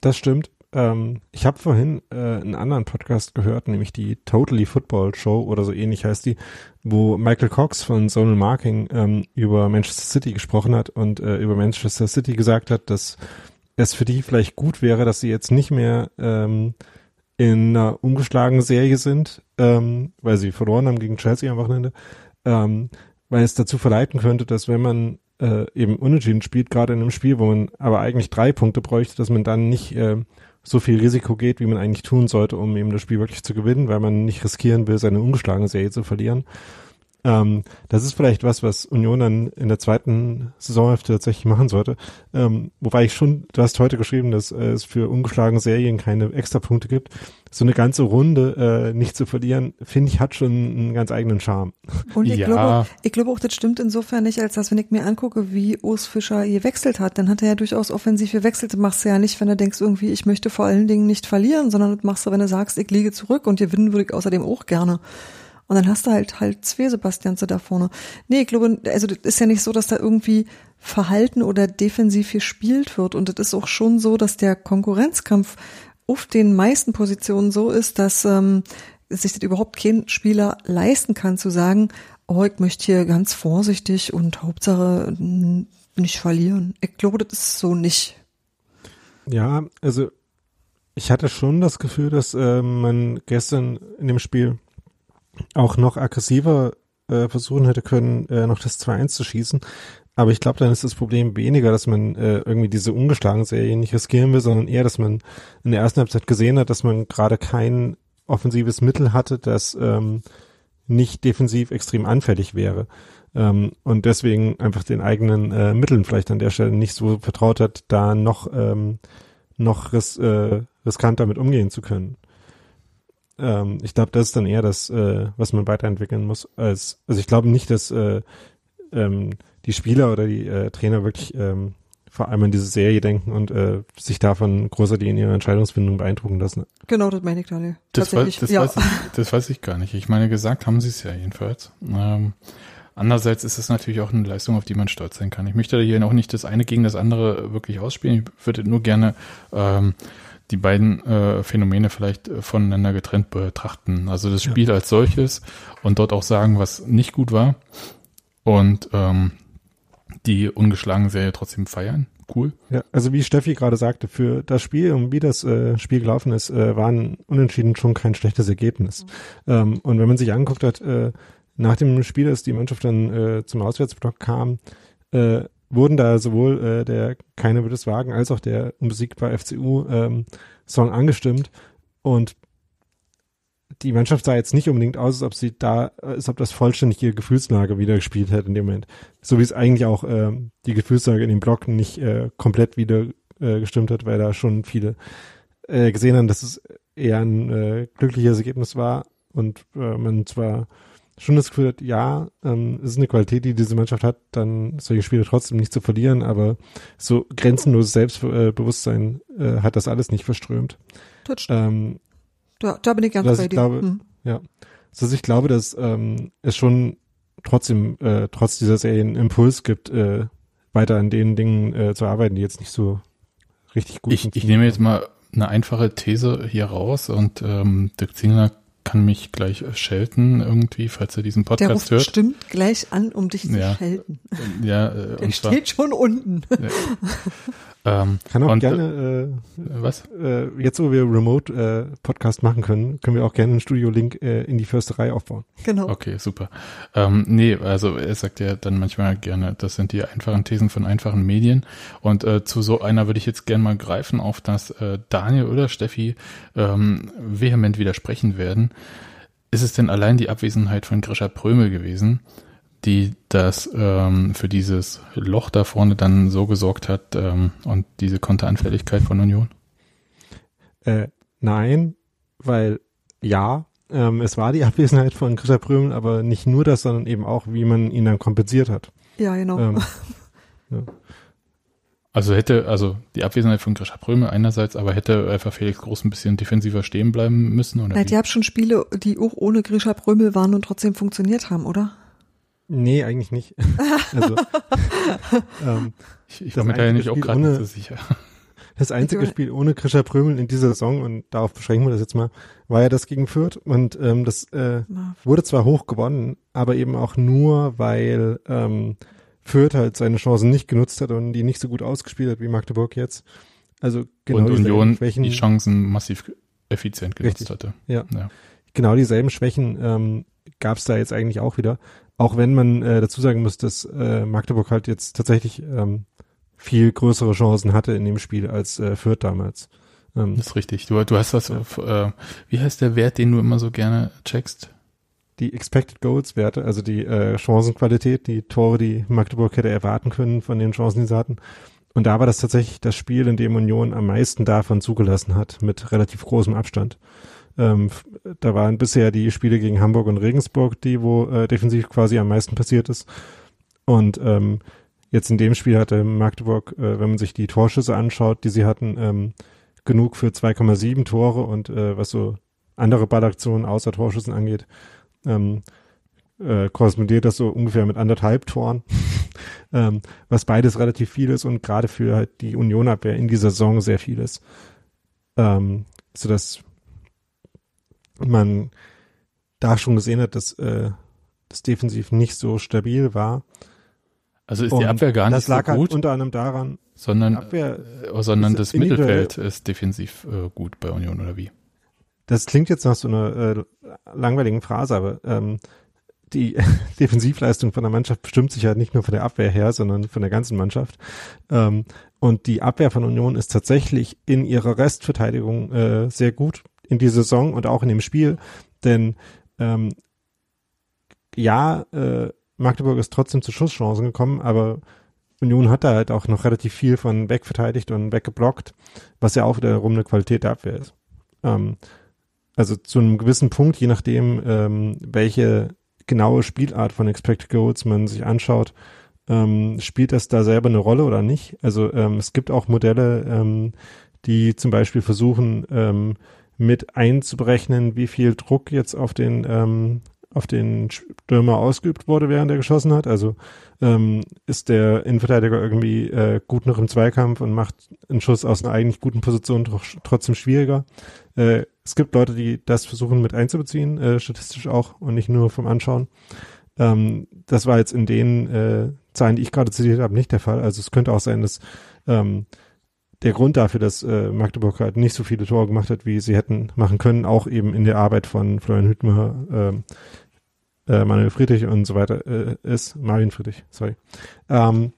Das stimmt. Ähm, ich habe vorhin äh, einen anderen Podcast gehört, nämlich die Totally Football Show oder so ähnlich heißt die, wo Michael Cox von Zonal Marking ähm, über Manchester City gesprochen hat und äh, über Manchester City gesagt hat, dass es für die vielleicht gut wäre, dass sie jetzt nicht mehr ähm, in einer ungeschlagenen Serie sind, ähm, weil sie verloren haben gegen Chelsea am Wochenende, ähm, weil es dazu verleiten könnte, dass wenn man äh, eben unentschieden spielt, gerade in einem Spiel, wo man aber eigentlich drei Punkte bräuchte, dass man dann nicht äh, so viel Risiko geht, wie man eigentlich tun sollte, um eben das Spiel wirklich zu gewinnen, weil man nicht riskieren will, seine ungeschlagene Serie zu verlieren. Ähm, das ist vielleicht was, was Union dann in der zweiten Saisonhälfte tatsächlich machen sollte. Ähm, wobei ich schon, du hast heute geschrieben, dass äh, es für ungeschlagene Serien keine Extrapunkte gibt. So eine ganze Runde äh, nicht zu verlieren, finde ich, hat schon einen ganz eigenen Charme. Und ich, ja. glaube, ich glaube auch, das stimmt insofern nicht, als dass, wenn ich mir angucke, wie Urs Fischer gewechselt hat, dann hat er ja durchaus offensiv gewechselt. Machst du ja nicht, wenn du denkst, irgendwie, ich möchte vor allen Dingen nicht verlieren, sondern das machst du, wenn du sagst, ich liege zurück und gewinnen würde ich außerdem auch gerne. Und dann hast du halt halt zwei Sebastianze da vorne. Nee, ich glaube, also das ist ja nicht so, dass da irgendwie verhalten oder defensiv gespielt wird. Und das ist auch schon so, dass der Konkurrenzkampf auf den meisten Positionen so ist, dass ähm, sich das überhaupt kein Spieler leisten kann, zu sagen, oh, ich möchte hier ganz vorsichtig und Hauptsache nicht verlieren. Ich glaube, das ist so nicht. Ja, also ich hatte schon das Gefühl, dass äh, man gestern in dem Spiel auch noch aggressiver äh, versuchen hätte können, äh, noch das 2-1 zu schießen. Aber ich glaube, dann ist das Problem weniger, dass man äh, irgendwie diese ungeschlagene Serie nicht riskieren will, sondern eher, dass man in der ersten Halbzeit gesehen hat, dass man gerade kein offensives Mittel hatte, das ähm, nicht defensiv extrem anfällig wäre. Ähm, und deswegen einfach den eigenen äh, Mitteln vielleicht an der Stelle nicht so vertraut hat, da noch, ähm, noch ris äh, riskant damit umgehen zu können. Ähm, ich glaube, das ist dann eher das, äh, was man weiterentwickeln muss. Als, also ich glaube nicht, dass äh, ähm, die Spieler oder die äh, Trainer wirklich ähm, vor allem an diese Serie denken und äh, sich davon großartig in ihrer Entscheidungsfindung beeindrucken lassen. Genau, das meine ich, Daniel. Das, weiß, das, ja. weiß ich, das weiß ich gar nicht. Ich meine, gesagt haben sie es ja jedenfalls. Ähm, Andererseits ist es natürlich auch eine Leistung, auf die man stolz sein kann. Ich möchte hier auch nicht das eine gegen das andere wirklich ausspielen. Ich würde nur gerne ähm, die beiden äh, Phänomene vielleicht äh, voneinander getrennt betrachten. Also das Spiel ja. als solches und dort auch sagen, was nicht gut war und ähm, die ungeschlagene Serie trotzdem feiern. Cool. Ja, also wie Steffi gerade sagte, für das Spiel und wie das äh, Spiel gelaufen ist, äh, waren unentschieden schon kein schlechtes Ergebnis. Mhm. Ähm, und wenn man sich anguckt hat, äh, nach dem Spiel, als die Mannschaft dann äh, zum Auswärtsblock kam, äh, wurden da sowohl äh, der Keine wird es wagen als auch der unbesiegbar FCU ähm, Song angestimmt und die Mannschaft sah jetzt nicht unbedingt aus, als ob sie da, als ob das vollständig ihre Gefühlslage wieder gespielt hätte in dem Moment. So wie es eigentlich auch äh, die Gefühlslage in dem Block nicht äh, komplett wieder äh, gestimmt hat, weil da schon viele äh, gesehen haben, dass es eher ein äh, glückliches Ergebnis war und äh, man zwar schon das Gefühl hat, ja, ähm, es ist eine Qualität, die diese Mannschaft hat, dann solche Spiele trotzdem nicht zu verlieren, aber so grenzenloses Selbstbewusstsein äh, hat das alles nicht verströmt. Ähm, da, da bin ich ganz bei dir. Glaube, hm. Ja. Also ich glaube, dass ähm, es schon trotzdem, äh, trotz dieser Serie einen Impuls gibt, äh, weiter an den Dingen äh, zu arbeiten, die jetzt nicht so richtig gut ich, sind. Ich nehme jetzt mal eine einfache These hier raus und ähm, Dirk Zingler kann mich gleich schelten irgendwie, falls er diesen Podcast Der ruft hört. bestimmt gleich an, um dich zu ja, schelten. Ja, äh, Der steht zwar, schon unten. Ja. Ähm, Kann auch und, gerne, äh, was? Äh, jetzt wo wir Remote äh, Podcast machen können, können wir auch gerne einen Studio-Link äh, in die Försterei aufbauen. Genau. Okay, super. Ähm, nee, also er sagt ja dann manchmal gerne, das sind die einfachen Thesen von einfachen Medien. Und äh, zu so einer würde ich jetzt gerne mal greifen, auf das äh, Daniel oder Steffi ähm, vehement widersprechen werden. Ist es denn allein die Abwesenheit von Grisha Prömel gewesen? die das ähm, für dieses Loch da vorne dann so gesorgt hat ähm, und diese Konteranfälligkeit von Union? Äh, nein, weil ja, ähm, es war die Abwesenheit von Christian Prömel, aber nicht nur das, sondern eben auch, wie man ihn dann kompensiert hat. Ja, genau. Ähm, ja. Also hätte, also die Abwesenheit von Grisha Prömel einerseits, aber hätte einfach Felix Groß ein bisschen defensiver stehen bleiben müssen, oder? Ja, die haben schon Spiele, die auch ohne Grisha Prömel waren und trotzdem funktioniert haben, oder? Nee, eigentlich nicht. also, ähm, ich, ich war mir da ja nicht auch gerade so sicher. Das einzige Spiel ohne Krischer Prömel in dieser Saison, und darauf beschränken wir das jetzt mal, war ja das gegen Fürth. Und ähm, das äh, wurde zwar hoch gewonnen, aber eben auch nur, weil ähm, Fürth halt seine Chancen nicht genutzt hat und die nicht so gut ausgespielt hat wie Magdeburg jetzt. Also genau und Union Schwächen, die Chancen massiv effizient genutzt richtig, hatte. Ja. ja. Genau dieselben Schwächen ähm, gab es da jetzt eigentlich auch wieder. Auch wenn man äh, dazu sagen muss, dass äh, Magdeburg halt jetzt tatsächlich ähm, viel größere Chancen hatte in dem Spiel als äh, Fürth damals. Ähm, das ist richtig. Du, du hast was, äh, wie heißt der Wert, den du immer so gerne checkst? Die Expected Goals Werte, also die äh, Chancenqualität, die Tore, die Magdeburg hätte erwarten können von den Chancen, die sie hatten. Und da war das tatsächlich das Spiel, in dem Union am meisten davon zugelassen hat, mit relativ großem Abstand. Ähm, da waren bisher die Spiele gegen Hamburg und Regensburg, die wo äh, defensiv quasi am meisten passiert ist. Und ähm, jetzt in dem Spiel hatte Magdeburg, äh, wenn man sich die Torschüsse anschaut, die sie hatten, ähm, genug für 2,7 Tore und äh, was so andere Ballaktionen außer Torschüssen angeht, ähm, äh, korrespondiert das so ungefähr mit anderthalb Toren, ähm, was beides relativ viel ist und gerade für halt die Unionabwehr in dieser Saison sehr viel ist. Ähm, so dass man da schon gesehen hat, dass äh, das defensiv nicht so stabil war. Also ist die Abwehr gar nicht so halt gut. Halt unter anderem daran, sondern, Abwehr äh, sondern das Mittelfeld ist defensiv äh, gut bei Union oder wie? Das klingt jetzt nach so einer äh, langweiligen Phrase, aber ähm, die Defensivleistung von der Mannschaft bestimmt sich halt nicht nur von der Abwehr her, sondern von der ganzen Mannschaft. Ähm, und die Abwehr von Union ist tatsächlich in ihrer Restverteidigung äh, sehr gut in die Saison und auch in dem Spiel. Denn ähm, ja, äh, Magdeburg ist trotzdem zu Schusschancen gekommen, aber Union hat da halt auch noch relativ viel von wegverteidigt und weggeblockt, was ja auch wiederum eine Qualität der Abwehr ist. Ähm, also zu einem gewissen Punkt, je nachdem, ähm, welche genaue Spielart von Expected Goals man sich anschaut, ähm, spielt das da selber eine Rolle oder nicht? Also ähm, es gibt auch Modelle, ähm, die zum Beispiel versuchen, ähm, mit einzuberechnen, wie viel Druck jetzt auf den ähm, auf den Stürmer ausgeübt wurde, während er geschossen hat. Also ähm, ist der Innenverteidiger irgendwie äh, gut noch im Zweikampf und macht einen Schuss aus einer eigentlich guten Position trotzdem schwieriger. Äh, es gibt Leute, die das versuchen mit einzubeziehen, äh, statistisch auch und nicht nur vom Anschauen. Ähm, das war jetzt in den äh, Zahlen, die ich gerade zitiert habe, nicht der Fall. Also es könnte auch sein, dass ähm, der Grund dafür, dass äh, Magdeburg halt nicht so viele Tore gemacht hat, wie sie hätten machen können, auch eben in der Arbeit von Florian Hüttmer, äh, äh, Manuel Friedrich und so weiter äh, ist. Marvin Friedrich, sorry. Ähm,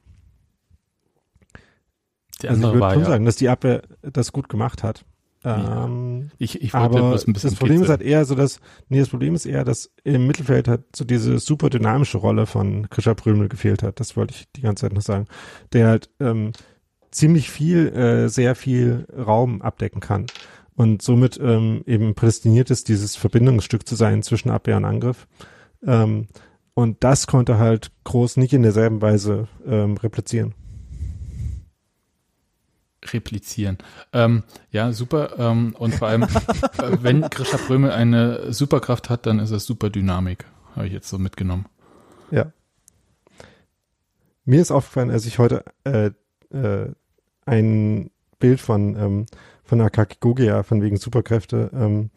der also ich würde schon ja. sagen, dass die Abwehr das gut gemacht hat. Ähm, ich, ich wollte aber ein bisschen das Problem ist halt eher so, dass, nee, das Problem ist eher, dass im Mittelfeld halt so diese super dynamische Rolle von Krischer Prümel gefehlt hat. Das wollte ich die ganze Zeit noch sagen. Der halt ähm, ziemlich viel, äh, sehr viel Raum abdecken kann und somit ähm, eben prädestiniert ist, dieses Verbindungsstück zu sein zwischen Abwehr und Angriff. Ähm, und das konnte halt Groß nicht in derselben Weise ähm, replizieren. Replizieren. Ähm, ja, super. Ähm, und vor allem, wenn Grisha Brömel eine Superkraft hat, dann ist es Superdynamik. Habe ich jetzt so mitgenommen. Ja. Mir ist aufgefallen, als ich heute äh, äh, ein Bild von, ähm, von Akaki Gogia, von wegen Superkräfte, ähm,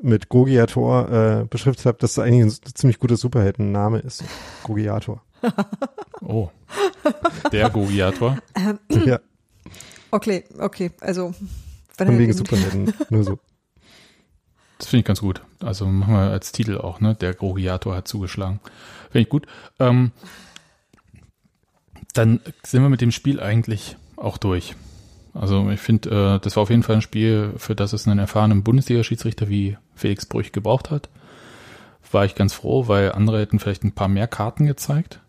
mit Gogiator äh, beschriftet habe, dass das eigentlich ein ziemlich guter Superhelden-Name ist. Gogiator. Oh. Der Gogiator? Ja. Okay, okay, also. Von wegen Superhelden, nur so. Das finde ich ganz gut. Also machen wir als Titel auch, ne? Der Gogiator hat zugeschlagen. Finde ich gut. Ähm, dann sind wir mit dem Spiel eigentlich auch durch. Also ich finde, äh, das war auf jeden Fall ein Spiel, für das es einen erfahrenen Bundesliga-Schiedsrichter wie Felix Brüch gebraucht hat. War ich ganz froh, weil andere hätten vielleicht ein paar mehr Karten gezeigt.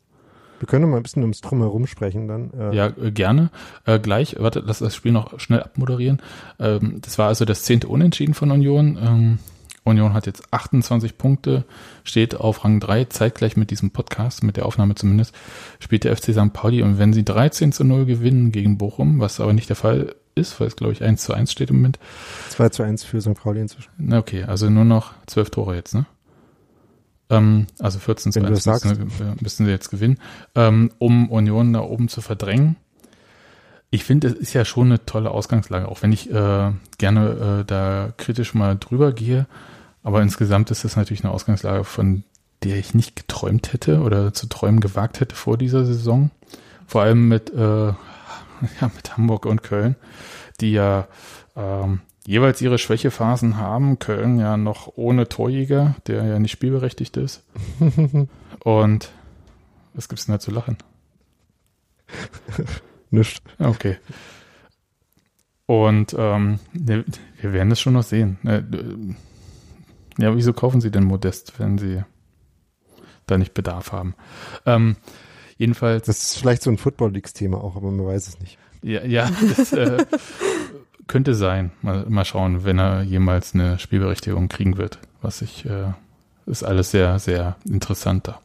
Wir können mal ein bisschen ums Drumherum sprechen dann. Äh. Ja, äh, gerne. Äh, gleich, warte, lass das Spiel noch schnell abmoderieren. Ähm, das war also das zehnte Unentschieden von Union. Ähm, Union hat jetzt 28 Punkte, steht auf Rang 3, zeitgleich mit diesem Podcast, mit der Aufnahme zumindest, spielt der FC St. Pauli und wenn sie 13 zu 0 gewinnen gegen Bochum, was aber nicht der Fall ist, weil es glaube ich 1 zu 1 steht im Moment. 2 zu 1 für St. Pauli inzwischen. Okay, also nur noch 12 Tore jetzt, ne? Ähm, also 14 zu 1 müssen, müssen, sie jetzt gewinnen, ähm, um Union da oben zu verdrängen. Ich finde, es ist ja schon eine tolle Ausgangslage, auch wenn ich äh, gerne äh, da kritisch mal drüber gehe. Aber insgesamt ist es natürlich eine Ausgangslage, von der ich nicht geträumt hätte oder zu träumen gewagt hätte vor dieser Saison. Vor allem mit, äh, ja, mit Hamburg und Köln, die ja ähm, jeweils ihre Schwächephasen haben. Köln ja noch ohne Torjäger, der ja nicht spielberechtigt ist. und was gibt's denn da zu lachen? Nicht. Okay. Und ähm, wir werden es schon noch sehen. Äh, ja, wieso kaufen Sie denn Modest, wenn Sie da nicht Bedarf haben? Ähm, jedenfalls. Das ist vielleicht so ein Football Leagues-Thema auch, aber man weiß es nicht. Ja, ja das äh, könnte sein. Mal, mal schauen, wenn er jemals eine Spielberechtigung kriegen wird. Was ich, äh, ist alles sehr, sehr interessant da.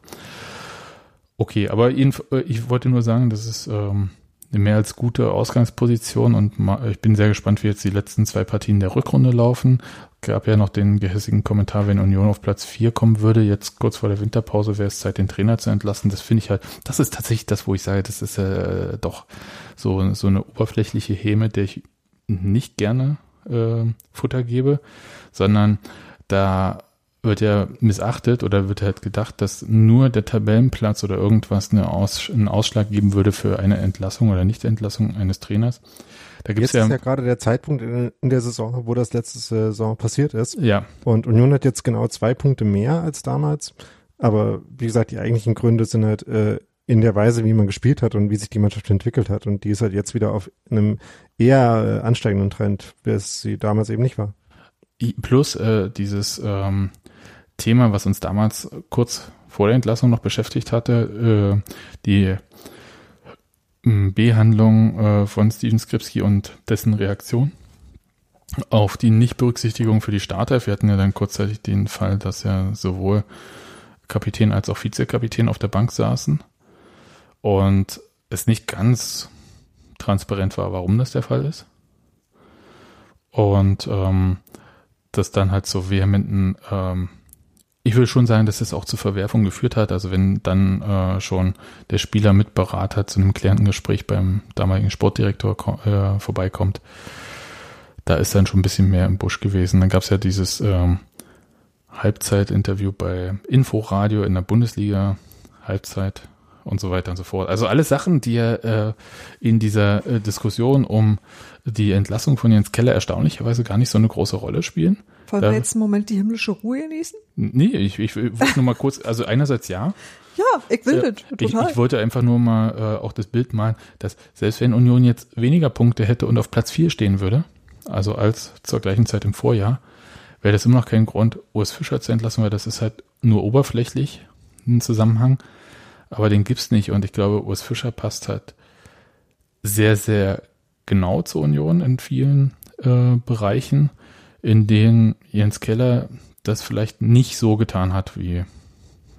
Okay, aber äh, ich wollte nur sagen, dass es ähm, eine mehr als gute Ausgangsposition und ich bin sehr gespannt, wie jetzt die letzten zwei Partien der Rückrunde laufen. Gab ja noch den gehässigen Kommentar, wenn Union auf Platz 4 kommen würde, jetzt kurz vor der Winterpause wäre es Zeit, den Trainer zu entlassen. Das finde ich halt, das ist tatsächlich das, wo ich sage, das ist äh, doch so, so eine oberflächliche Häme, der ich nicht gerne äh, Futter gebe, sondern da wird ja missachtet oder wird halt gedacht, dass nur der Tabellenplatz oder irgendwas eine Aus, einen Ausschlag geben würde für eine Entlassung oder Nichtentlassung eines Trainers. Da gibt's jetzt ja, ist ja gerade der Zeitpunkt in, in, der Saison, wo das letzte Saison passiert ist. Ja. Und Union hat jetzt genau zwei Punkte mehr als damals. Aber wie gesagt, die eigentlichen Gründe sind halt äh, in der Weise, wie man gespielt hat und wie sich die Mannschaft entwickelt hat. Und die ist halt jetzt wieder auf einem eher äh, ansteigenden Trend, wie es sie damals eben nicht war. Plus äh, dieses ähm, Thema, was uns damals kurz vor der Entlassung noch beschäftigt hatte, äh, die ähm, Behandlung äh, von Steven Skripski und dessen Reaktion auf die Nichtberücksichtigung für die Starter. Wir hatten ja dann kurzzeitig den Fall, dass ja sowohl Kapitän als auch Vizekapitän auf der Bank saßen und es nicht ganz transparent war, warum das der Fall ist. Und ähm, das dann halt so vehementen ähm, ich will schon sagen, dass es auch zu Verwerfungen geführt hat. Also wenn dann äh, schon der Spieler mit Berater zu einem klärenden Gespräch beim damaligen Sportdirektor äh, vorbeikommt, da ist dann schon ein bisschen mehr im Busch gewesen. Dann gab es ja dieses ähm, Halbzeitinterview bei Inforadio in der Bundesliga, Halbzeit und so weiter und so fort. Also alle Sachen, die ja äh, in dieser äh, Diskussion um die Entlassung von Jens Keller erstaunlicherweise gar nicht so eine große Rolle spielen. Wollen wir jetzt einen Moment die himmlische Ruhe genießen? Nee, ich, ich wollte nur mal kurz, also einerseits ja. Ja, ich will äh, das. Ich, ich, wollte einfach nur mal äh, auch das Bild malen, dass selbst wenn Union jetzt weniger Punkte hätte und auf Platz 4 stehen würde, also als zur gleichen Zeit im Vorjahr, wäre das immer noch kein Grund, Urs Fischer zu entlassen, weil das ist halt nur oberflächlich ein Zusammenhang, aber den gibt's nicht und ich glaube, Urs Fischer passt halt sehr, sehr genau zur Union in vielen äh, Bereichen in denen Jens Keller das vielleicht nicht so getan hat, wie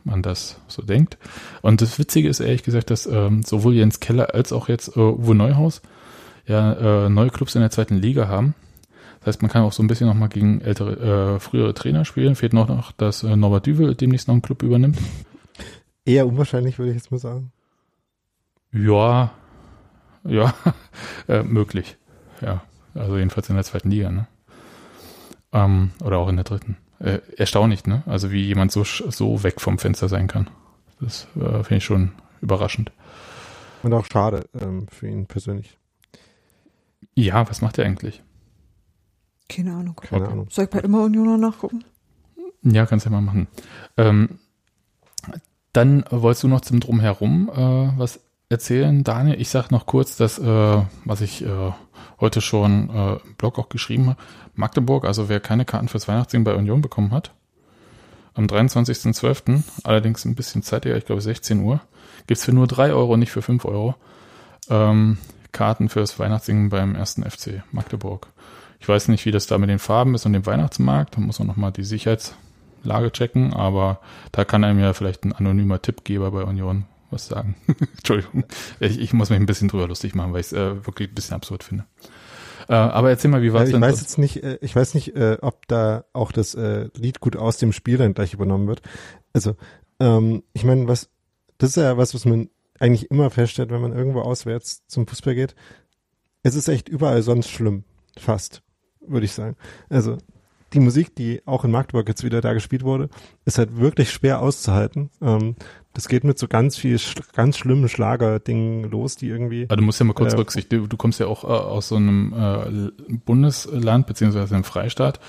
man das so denkt. Und das Witzige ist ehrlich gesagt, dass ähm, sowohl Jens Keller als auch jetzt äh, Uwe Neuhaus ja äh, neue Clubs in der zweiten Liga haben. Das heißt, man kann auch so ein bisschen nochmal gegen ältere, äh, frühere Trainer spielen. Fehlt noch, noch dass äh, Norbert Düvel demnächst noch einen Club übernimmt. Eher unwahrscheinlich, würde ich jetzt mal sagen. Ja, ja, äh, möglich. Ja, also jedenfalls in der zweiten Liga, ne? Ähm, oder auch in der dritten. Äh, erstaunlich, ne? Also wie jemand so, so weg vom Fenster sein kann. Das äh, finde ich schon überraschend. Und auch schade ähm, für ihn persönlich. Ja, was macht er eigentlich? Keine Ahnung. Keine okay. Ahnung. Soll ich bei immer Union nachgucken? Ja, kannst du ja mal machen. Ähm, dann wolltest du noch zum Drumherum äh, was erzählen, Daniel. Ich sag noch kurz, dass, äh, was ich äh, heute schon äh, im Blog auch geschrieben habe, Magdeburg, also wer keine Karten fürs Weihnachtssingen bei Union bekommen hat, am 23.12., allerdings ein bisschen zeitiger, ich glaube 16 Uhr, gibt's für nur drei Euro, nicht für fünf Euro, ähm, Karten fürs Weihnachtssingen beim ersten FC Magdeburg. Ich weiß nicht, wie das da mit den Farben ist und dem Weihnachtsmarkt, da muss man nochmal die Sicherheitslage checken, aber da kann einem ja vielleicht ein anonymer Tippgeber bei Union was sagen. Entschuldigung, ich, ich, muss mich ein bisschen drüber lustig machen, weil ich es äh, wirklich ein bisschen absurd finde. Äh, aber erzähl mal, wie war es denn? Ich weiß jetzt nicht, äh, ich weiß nicht, äh, ob da auch das äh, Lied gut aus dem Spiel dann gleich übernommen wird. Also, ähm, ich meine, was, das ist ja was, was man eigentlich immer feststellt, wenn man irgendwo auswärts zum Fußball geht. Es ist echt überall sonst schlimm. Fast, würde ich sagen. Also, die Musik, die auch in Magdeburg jetzt wieder da gespielt wurde, ist halt wirklich schwer auszuhalten. Ähm, das geht mit so ganz viel, ganz schlimmen Schlagerdingen los, die irgendwie. Aber du musst ja mal kurz äh, Rücksicht, du, du kommst ja auch äh, aus so einem äh, Bundesland beziehungsweise einem Freistaat,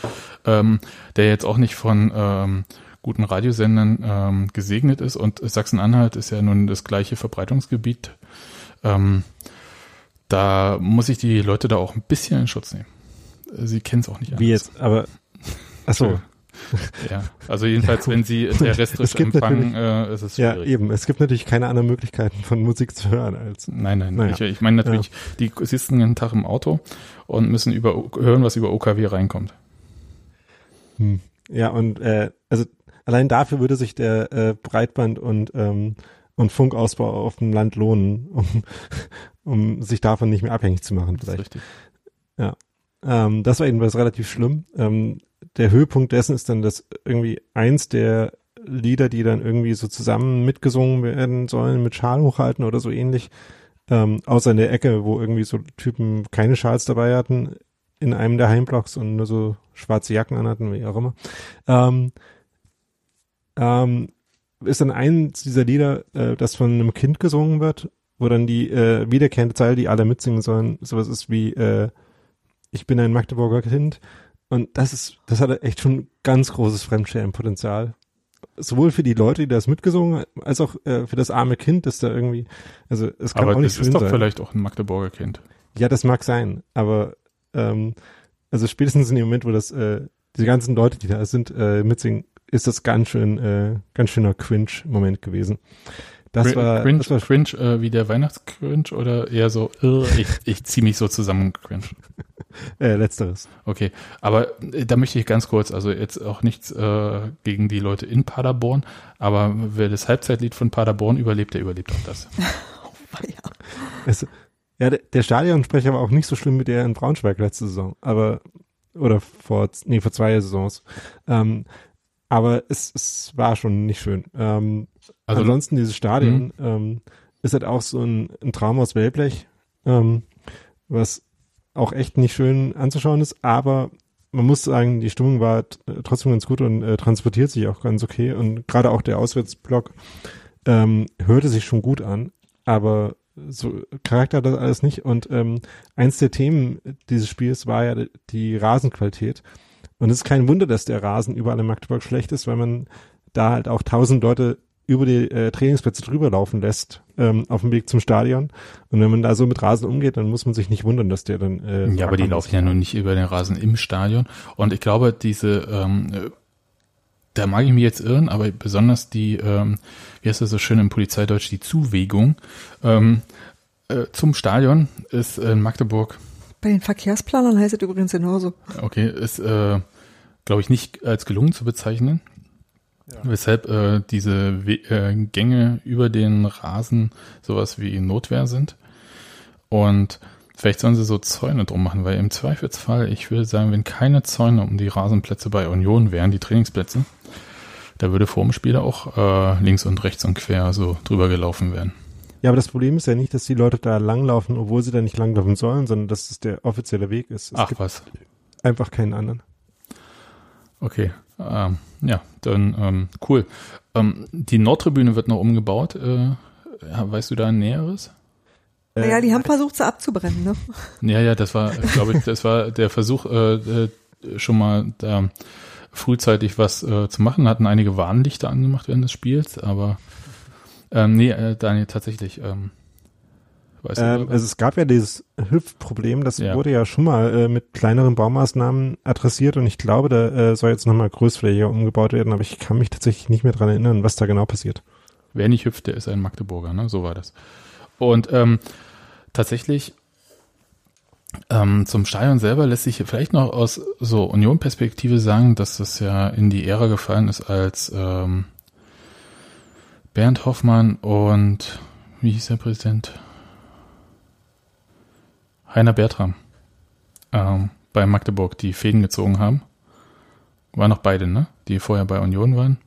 ähm, der jetzt auch nicht von ähm, guten Radiosendern ähm, gesegnet ist und Sachsen-Anhalt ist ja nun das gleiche Verbreitungsgebiet. Ähm, da muss ich die Leute da auch ein bisschen in Schutz nehmen. Sie kennen es auch nicht anders. Wie jetzt, aber Achso, ja, also jedenfalls, wenn sie terrestrisch empfangen, äh, ist es schwierig. Ja, eben. Es gibt natürlich keine anderen Möglichkeiten von Musik zu hören als. Nein, nein. Naja. Ich, ich meine natürlich, ja. die sitzen einen Tag im Auto und müssen über hören, was über OKW reinkommt. Hm. Ja, und äh, also allein dafür würde sich der äh, Breitband und ähm, und Funkausbau auf dem Land lohnen, um, um sich davon nicht mehr abhängig zu machen. Vielleicht. Das ist richtig. Ja. Ähm, das war jedenfalls relativ schlimm. Ähm, der Höhepunkt dessen ist dann, dass irgendwie eins der Lieder, die dann irgendwie so zusammen mitgesungen werden sollen, mit Schal hochhalten oder so ähnlich, ähm, außer in der Ecke, wo irgendwie so Typen keine Schals dabei hatten, in einem der Heimblocks und nur so schwarze Jacken anhatten, wie auch immer, ähm, ähm, ist dann eins dieser Lieder, äh, das von einem Kind gesungen wird, wo dann die äh, wiederkehrende Zeile, die alle mitsingen sollen, sowas ist wie äh, Ich bin ein Magdeburger Kind und das ist, das hat echt schon ganz großes Fremdschämenpotenzial. Sowohl für die Leute, die das mitgesungen haben, als auch äh, für das arme Kind, das da irgendwie, also es kann aber auch nicht sein. Aber das ist doch vielleicht auch ein Magdeburger Kind. Ja, das mag sein, aber ähm, also spätestens in dem Moment, wo das äh, die ganzen Leute, die da sind, äh, mitsingen, ist das ganz schön, äh, ganz schöner Cringe-Moment gewesen. Das Cringe, war, Cringe, das war Cringe äh, wie der Weihnachtscringe oder eher so, uh, ich, ich zieh mich so zusammen, Cringe. Äh, letzteres. Okay, aber äh, da möchte ich ganz kurz, also jetzt auch nichts äh, gegen die Leute in Paderborn, aber wer das Halbzeitlied von Paderborn überlebt, der überlebt auch das. oh, ja. Es, ja, der, der Stadionsprecher war auch nicht so schlimm wie der in Braunschweig letzte Saison, aber oder vor nee vor zwei Saisons. Ähm, aber es, es war schon nicht schön. Ähm, also ansonsten dieses Stadion mhm. ähm, ist halt auch so ein, ein Traum aus Wellblech, ähm, was auch echt nicht schön anzuschauen ist, aber man muss sagen, die Stimmung war trotzdem ganz gut und äh, transportiert sich auch ganz okay und gerade auch der Auswärtsblock ähm, hörte sich schon gut an, aber so Charakter hat das alles nicht und ähm, eins der Themen dieses Spiels war ja die Rasenqualität und es ist kein Wunder, dass der Rasen überall in Magdeburg schlecht ist, weil man da halt auch tausend Leute über die äh, Trainingsplätze drüber laufen lässt ähm, auf dem Weg zum Stadion. Und wenn man da so mit Rasen umgeht, dann muss man sich nicht wundern, dass der dann. Äh, ja, aber die laufen ja nun nicht über den Rasen im Stadion. Und ich glaube, diese, ähm, da mag ich mich jetzt irren, aber besonders die, ähm, wie heißt das so schön im Polizeideutsch, die Zuwegung ähm, äh, zum Stadion ist in Magdeburg bei den Verkehrsplanern heißt es übrigens genauso. Okay, ist, äh, glaube ich, nicht als gelungen zu bezeichnen. Ja. Weshalb äh, diese We äh, Gänge über den Rasen sowas wie Notwehr sind. Und vielleicht sollen sie so Zäune drum machen, weil im Zweifelsfall, ich würde sagen, wenn keine Zäune um die Rasenplätze bei Union wären, die Trainingsplätze, da würde vor dem Spiel auch äh, links und rechts und quer so drüber gelaufen werden. Ja, aber das Problem ist ja nicht, dass die Leute da langlaufen, obwohl sie da nicht langlaufen sollen, sondern dass es der offizielle Weg ist. Es Ach was. Einfach keinen anderen. Okay, ähm, ja, dann ähm, cool. Ähm, die Nordtribüne wird noch umgebaut. Äh, weißt du da ein Näheres? Naja, die haben versucht, sie abzubrennen, ne? Ja, ja, das war, glaube ich, das war der Versuch, äh, äh, schon mal da frühzeitig was äh, zu machen. Hatten einige Warnlichter angemacht während des Spiels, aber ähm, nee, äh, Daniel, tatsächlich. Ähm, weißt ähm, also es gab ja dieses Hüpfproblem, das ja. wurde ja schon mal äh, mit kleineren Baumaßnahmen adressiert und ich glaube, da äh, soll jetzt nochmal größflächiger umgebaut werden, aber ich kann mich tatsächlich nicht mehr dran erinnern, was da genau passiert. Wer nicht hüpft, der ist ein Magdeburger, ne? So war das. Und ähm, tatsächlich ähm, zum Stadion selber lässt sich vielleicht noch aus so Union-Perspektive sagen, dass das ja in die Ära gefallen ist, als ähm, Bernd Hoffmann und wie hieß der Präsident? Heiner Bertram ähm, bei Magdeburg die Fäden gezogen haben. Waren noch beide, ne? Die vorher bei Union waren.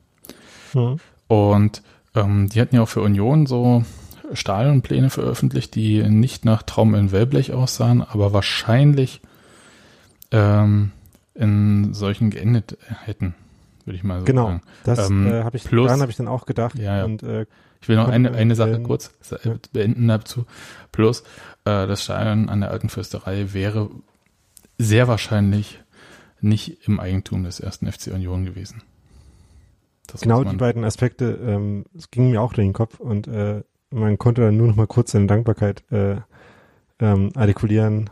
Mhm. Und ähm, die hatten ja auch für Union so Stadionpläne veröffentlicht, die nicht nach Traum in Wellblech aussahen, aber wahrscheinlich ähm, in solchen geendet hätten würde ich mal so genau, sagen. Genau, das ähm, äh, habe ich, plus, daran habe ich dann auch gedacht. Ja, ja. Und, äh, ich will noch eine, eine Sache ähm, kurz beenden dazu. Plus, äh, das Stadion an der Alten Fürsterei wäre sehr wahrscheinlich nicht im Eigentum des ersten FC Union gewesen. Das genau die beiden Aspekte, ähm, es ging mir auch durch den Kopf und äh, man konnte dann nur noch mal kurz seine Dankbarkeit äh, ähm, artikulieren,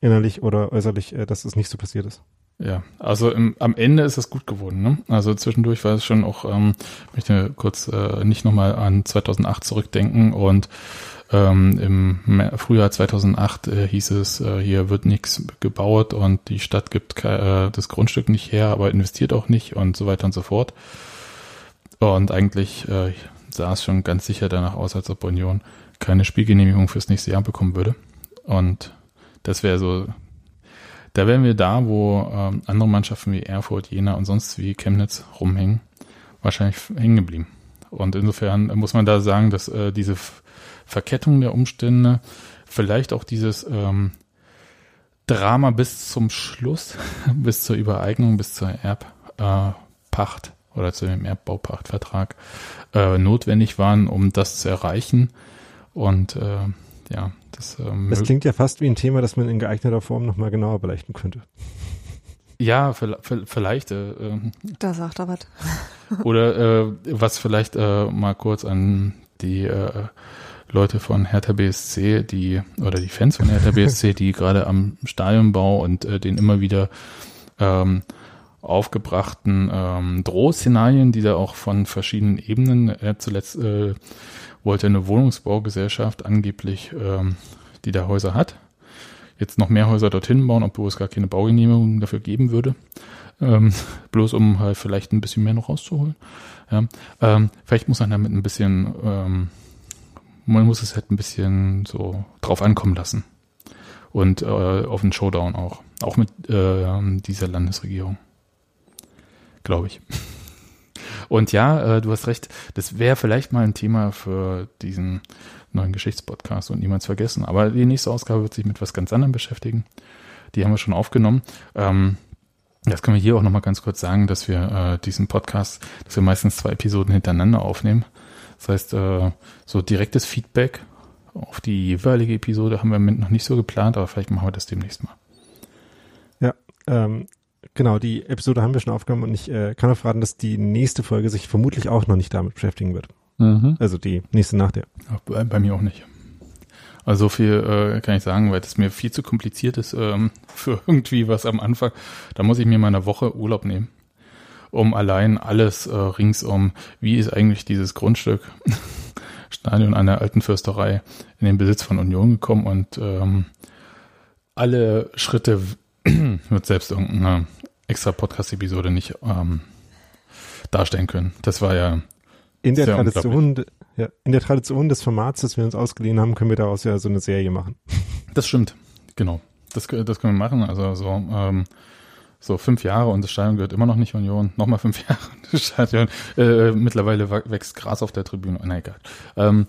innerlich oder äußerlich, äh, dass es nicht so passiert ist. Ja, also im, am Ende ist es gut geworden. Ne? Also zwischendurch war es schon auch, ähm, möchte kurz äh, nicht nochmal an 2008 zurückdenken und ähm, im Frühjahr 2008 äh, hieß es, äh, hier wird nichts gebaut und die Stadt gibt äh, das Grundstück nicht her, aber investiert auch nicht und so weiter und so fort. Und eigentlich äh, sah es schon ganz sicher danach aus, als ob Union keine Spielgenehmigung fürs nächste Jahr bekommen würde. Und das wäre so da wären wir da, wo ähm, andere Mannschaften wie Erfurt, Jena und sonst wie Chemnitz rumhängen, wahrscheinlich hängen geblieben. Und insofern muss man da sagen, dass äh, diese Verkettung der Umstände, vielleicht auch dieses ähm, Drama bis zum Schluss, bis zur Übereignung, bis zur Erbpacht äh, oder zu dem Erbbaupachtvertrag äh, notwendig waren, um das zu erreichen. Und äh, ja, das, ähm, das klingt ja fast wie ein Thema, das man in geeigneter Form nochmal genauer beleuchten könnte. Ja, vielleicht. Äh, ähm, da sagt er was. Oder äh, was vielleicht äh, mal kurz an die äh, Leute von Hertha BSC, die oder die Fans von Hertha BSC, die gerade am Stadionbau und äh, den immer wieder ähm, aufgebrachten ähm, Drohszenarien, die da auch von verschiedenen Ebenen äh, zuletzt äh, wollte eine Wohnungsbaugesellschaft angeblich, ähm, die da Häuser hat, jetzt noch mehr Häuser dorthin bauen, obwohl es gar keine Baugenehmigung dafür geben würde. Ähm, bloß um halt vielleicht ein bisschen mehr noch rauszuholen. Ja, ähm, vielleicht muss man damit ein bisschen, ähm, man muss es halt ein bisschen so drauf ankommen lassen. Und äh, auf den Showdown auch. Auch mit äh, dieser Landesregierung. Glaube ich. Und ja, äh, du hast recht, das wäre vielleicht mal ein Thema für diesen neuen Geschichtspodcast und niemals vergessen. Aber die nächste Ausgabe wird sich mit was ganz anderem beschäftigen. Die haben wir schon aufgenommen. Ähm, das können wir hier auch nochmal ganz kurz sagen, dass wir äh, diesen Podcast, dass wir meistens zwei Episoden hintereinander aufnehmen. Das heißt, äh, so direktes Feedback auf die jeweilige Episode haben wir noch nicht so geplant, aber vielleicht machen wir das demnächst mal. Ja, ähm, genau, die Episode haben wir schon aufgenommen und ich äh, kann auch verraten, dass die nächste Folge sich vermutlich auch noch nicht damit beschäftigen wird. Mhm. Also die nächste nach der. Bei, bei mir auch nicht. Also so viel äh, kann ich sagen, weil das mir viel zu kompliziert ist ähm, für irgendwie was am Anfang. Da muss ich mir mal eine Woche Urlaub nehmen, um allein alles äh, ringsum, wie ist eigentlich dieses Grundstück, Stadion einer alten Fürsterei, in den Besitz von Union gekommen und ähm, alle Schritte wird selbst irgendeine extra Podcast-Episode nicht ähm, darstellen können. Das war ja in der Tradition, ja, in der Tradition des Formats, das wir uns ausgeliehen haben, können wir daraus ja so eine Serie machen. Das stimmt, genau. Das, das können wir machen. Also so, ähm, so fünf Jahre und das Stadion gehört immer noch nicht Union. Nochmal fünf Jahre das Stadion. Äh, mittlerweile wächst Gras auf der Tribüne. Na egal. Ähm,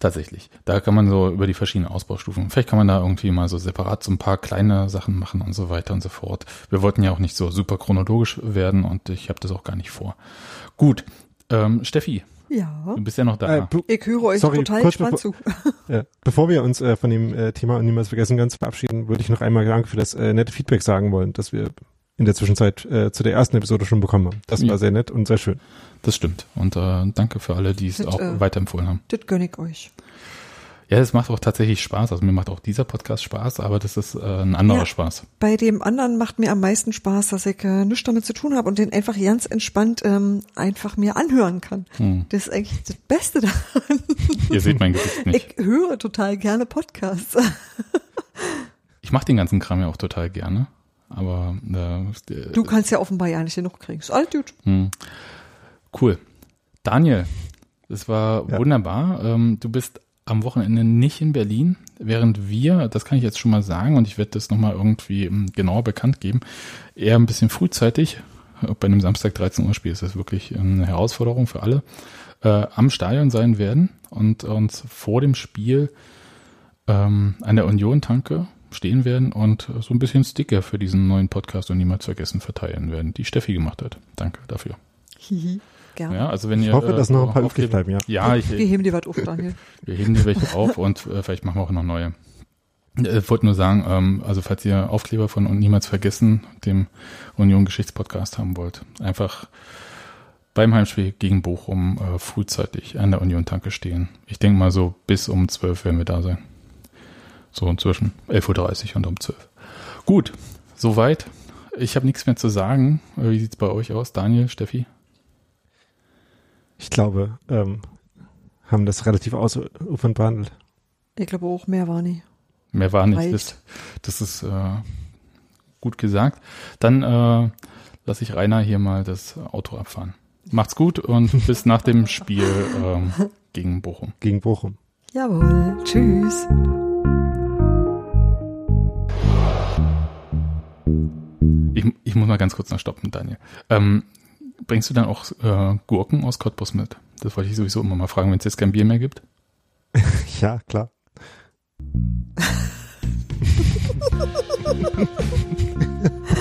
tatsächlich. Da kann man so über die verschiedenen Ausbaustufen. Vielleicht kann man da irgendwie mal so separat so ein paar kleine Sachen machen und so weiter und so fort. Wir wollten ja auch nicht so super chronologisch werden und ich habe das auch gar nicht vor. Gut, ähm, Steffi, ja. Du bist ja noch da. Äh, ich höre euch sorry, total gespannt zu. ja, bevor wir uns äh, von dem äh, Thema und niemals vergessen ganz verabschieden, würde ich noch einmal Danke für das äh, nette Feedback sagen wollen, dass wir in der Zwischenzeit äh, zu der ersten Episode schon bekommen haben. Das ja. war sehr nett und sehr schön. Das stimmt. Und äh, danke für alle, die es auch äh, weiterempfohlen haben. Das gönne ich euch. Ja, es macht auch tatsächlich Spaß. Also mir macht auch dieser Podcast Spaß, aber das ist äh, ein anderer ja, Spaß. Bei dem anderen macht mir am meisten Spaß, dass ich äh, nichts damit zu tun habe und den einfach ganz entspannt ähm, einfach mir anhören kann. Hm. Das ist eigentlich das Beste daran. Ihr seht mein Gesicht nicht. Ich höre total gerne Podcasts. ich mache den ganzen Kram ja auch total gerne. Aber äh, du kannst ja offenbar ja nicht genug kriegen. Ist alt gut. Hm. Cool. Daniel, es war ja. wunderbar. Ähm, du bist am Wochenende nicht in Berlin, während wir, das kann ich jetzt schon mal sagen und ich werde das nochmal irgendwie ähm, genauer bekannt geben, eher ein bisschen frühzeitig, bei einem Samstag 13 Uhr Spiel ist das wirklich eine Herausforderung für alle, äh, am Stadion sein werden und uns vor dem Spiel ähm, an der Union-Tanke stehen werden und so ein bisschen Sticker für diesen neuen Podcast und niemals vergessen verteilen werden, die Steffi gemacht hat. Danke dafür. Gerne. Ja, also wenn ich ihr, hoffe, dass noch ein paar übrig bleiben, ja. Ja, ich, wir heben die was auf, Daniel. Wir heben die welche auf und äh, vielleicht machen wir auch noch neue. Ich äh, wollte nur sagen, ähm, also falls ihr Aufkleber von und niemals vergessen, dem Union Geschichtspodcast haben wollt, einfach beim Heimspiel gegen Bochum äh, frühzeitig an der Union-Tanke stehen. Ich denke mal so bis um 12 werden wir da sein. So zwischen 11.30 Uhr und um 12. Gut, soweit. Ich habe nichts mehr zu sagen. Wie sieht's bei euch aus, Daniel, Steffi? Ich glaube, ähm, haben das relativ ausufernd behandelt. Ich glaube auch, mehr war nie. Mehr war nicht. Das, das ist äh, gut gesagt. Dann äh, lasse ich Rainer hier mal das Auto abfahren. Macht's gut und bis nach dem Spiel ähm, gegen Bochum. Gegen Bochum. Jawohl. Tschüss. Ich, ich muss mal ganz kurz noch stoppen, Daniel. Ähm, bringst du dann auch äh, Gurken aus Cottbus mit? Das wollte ich sowieso immer mal fragen, wenn es jetzt kein Bier mehr gibt. ja, klar.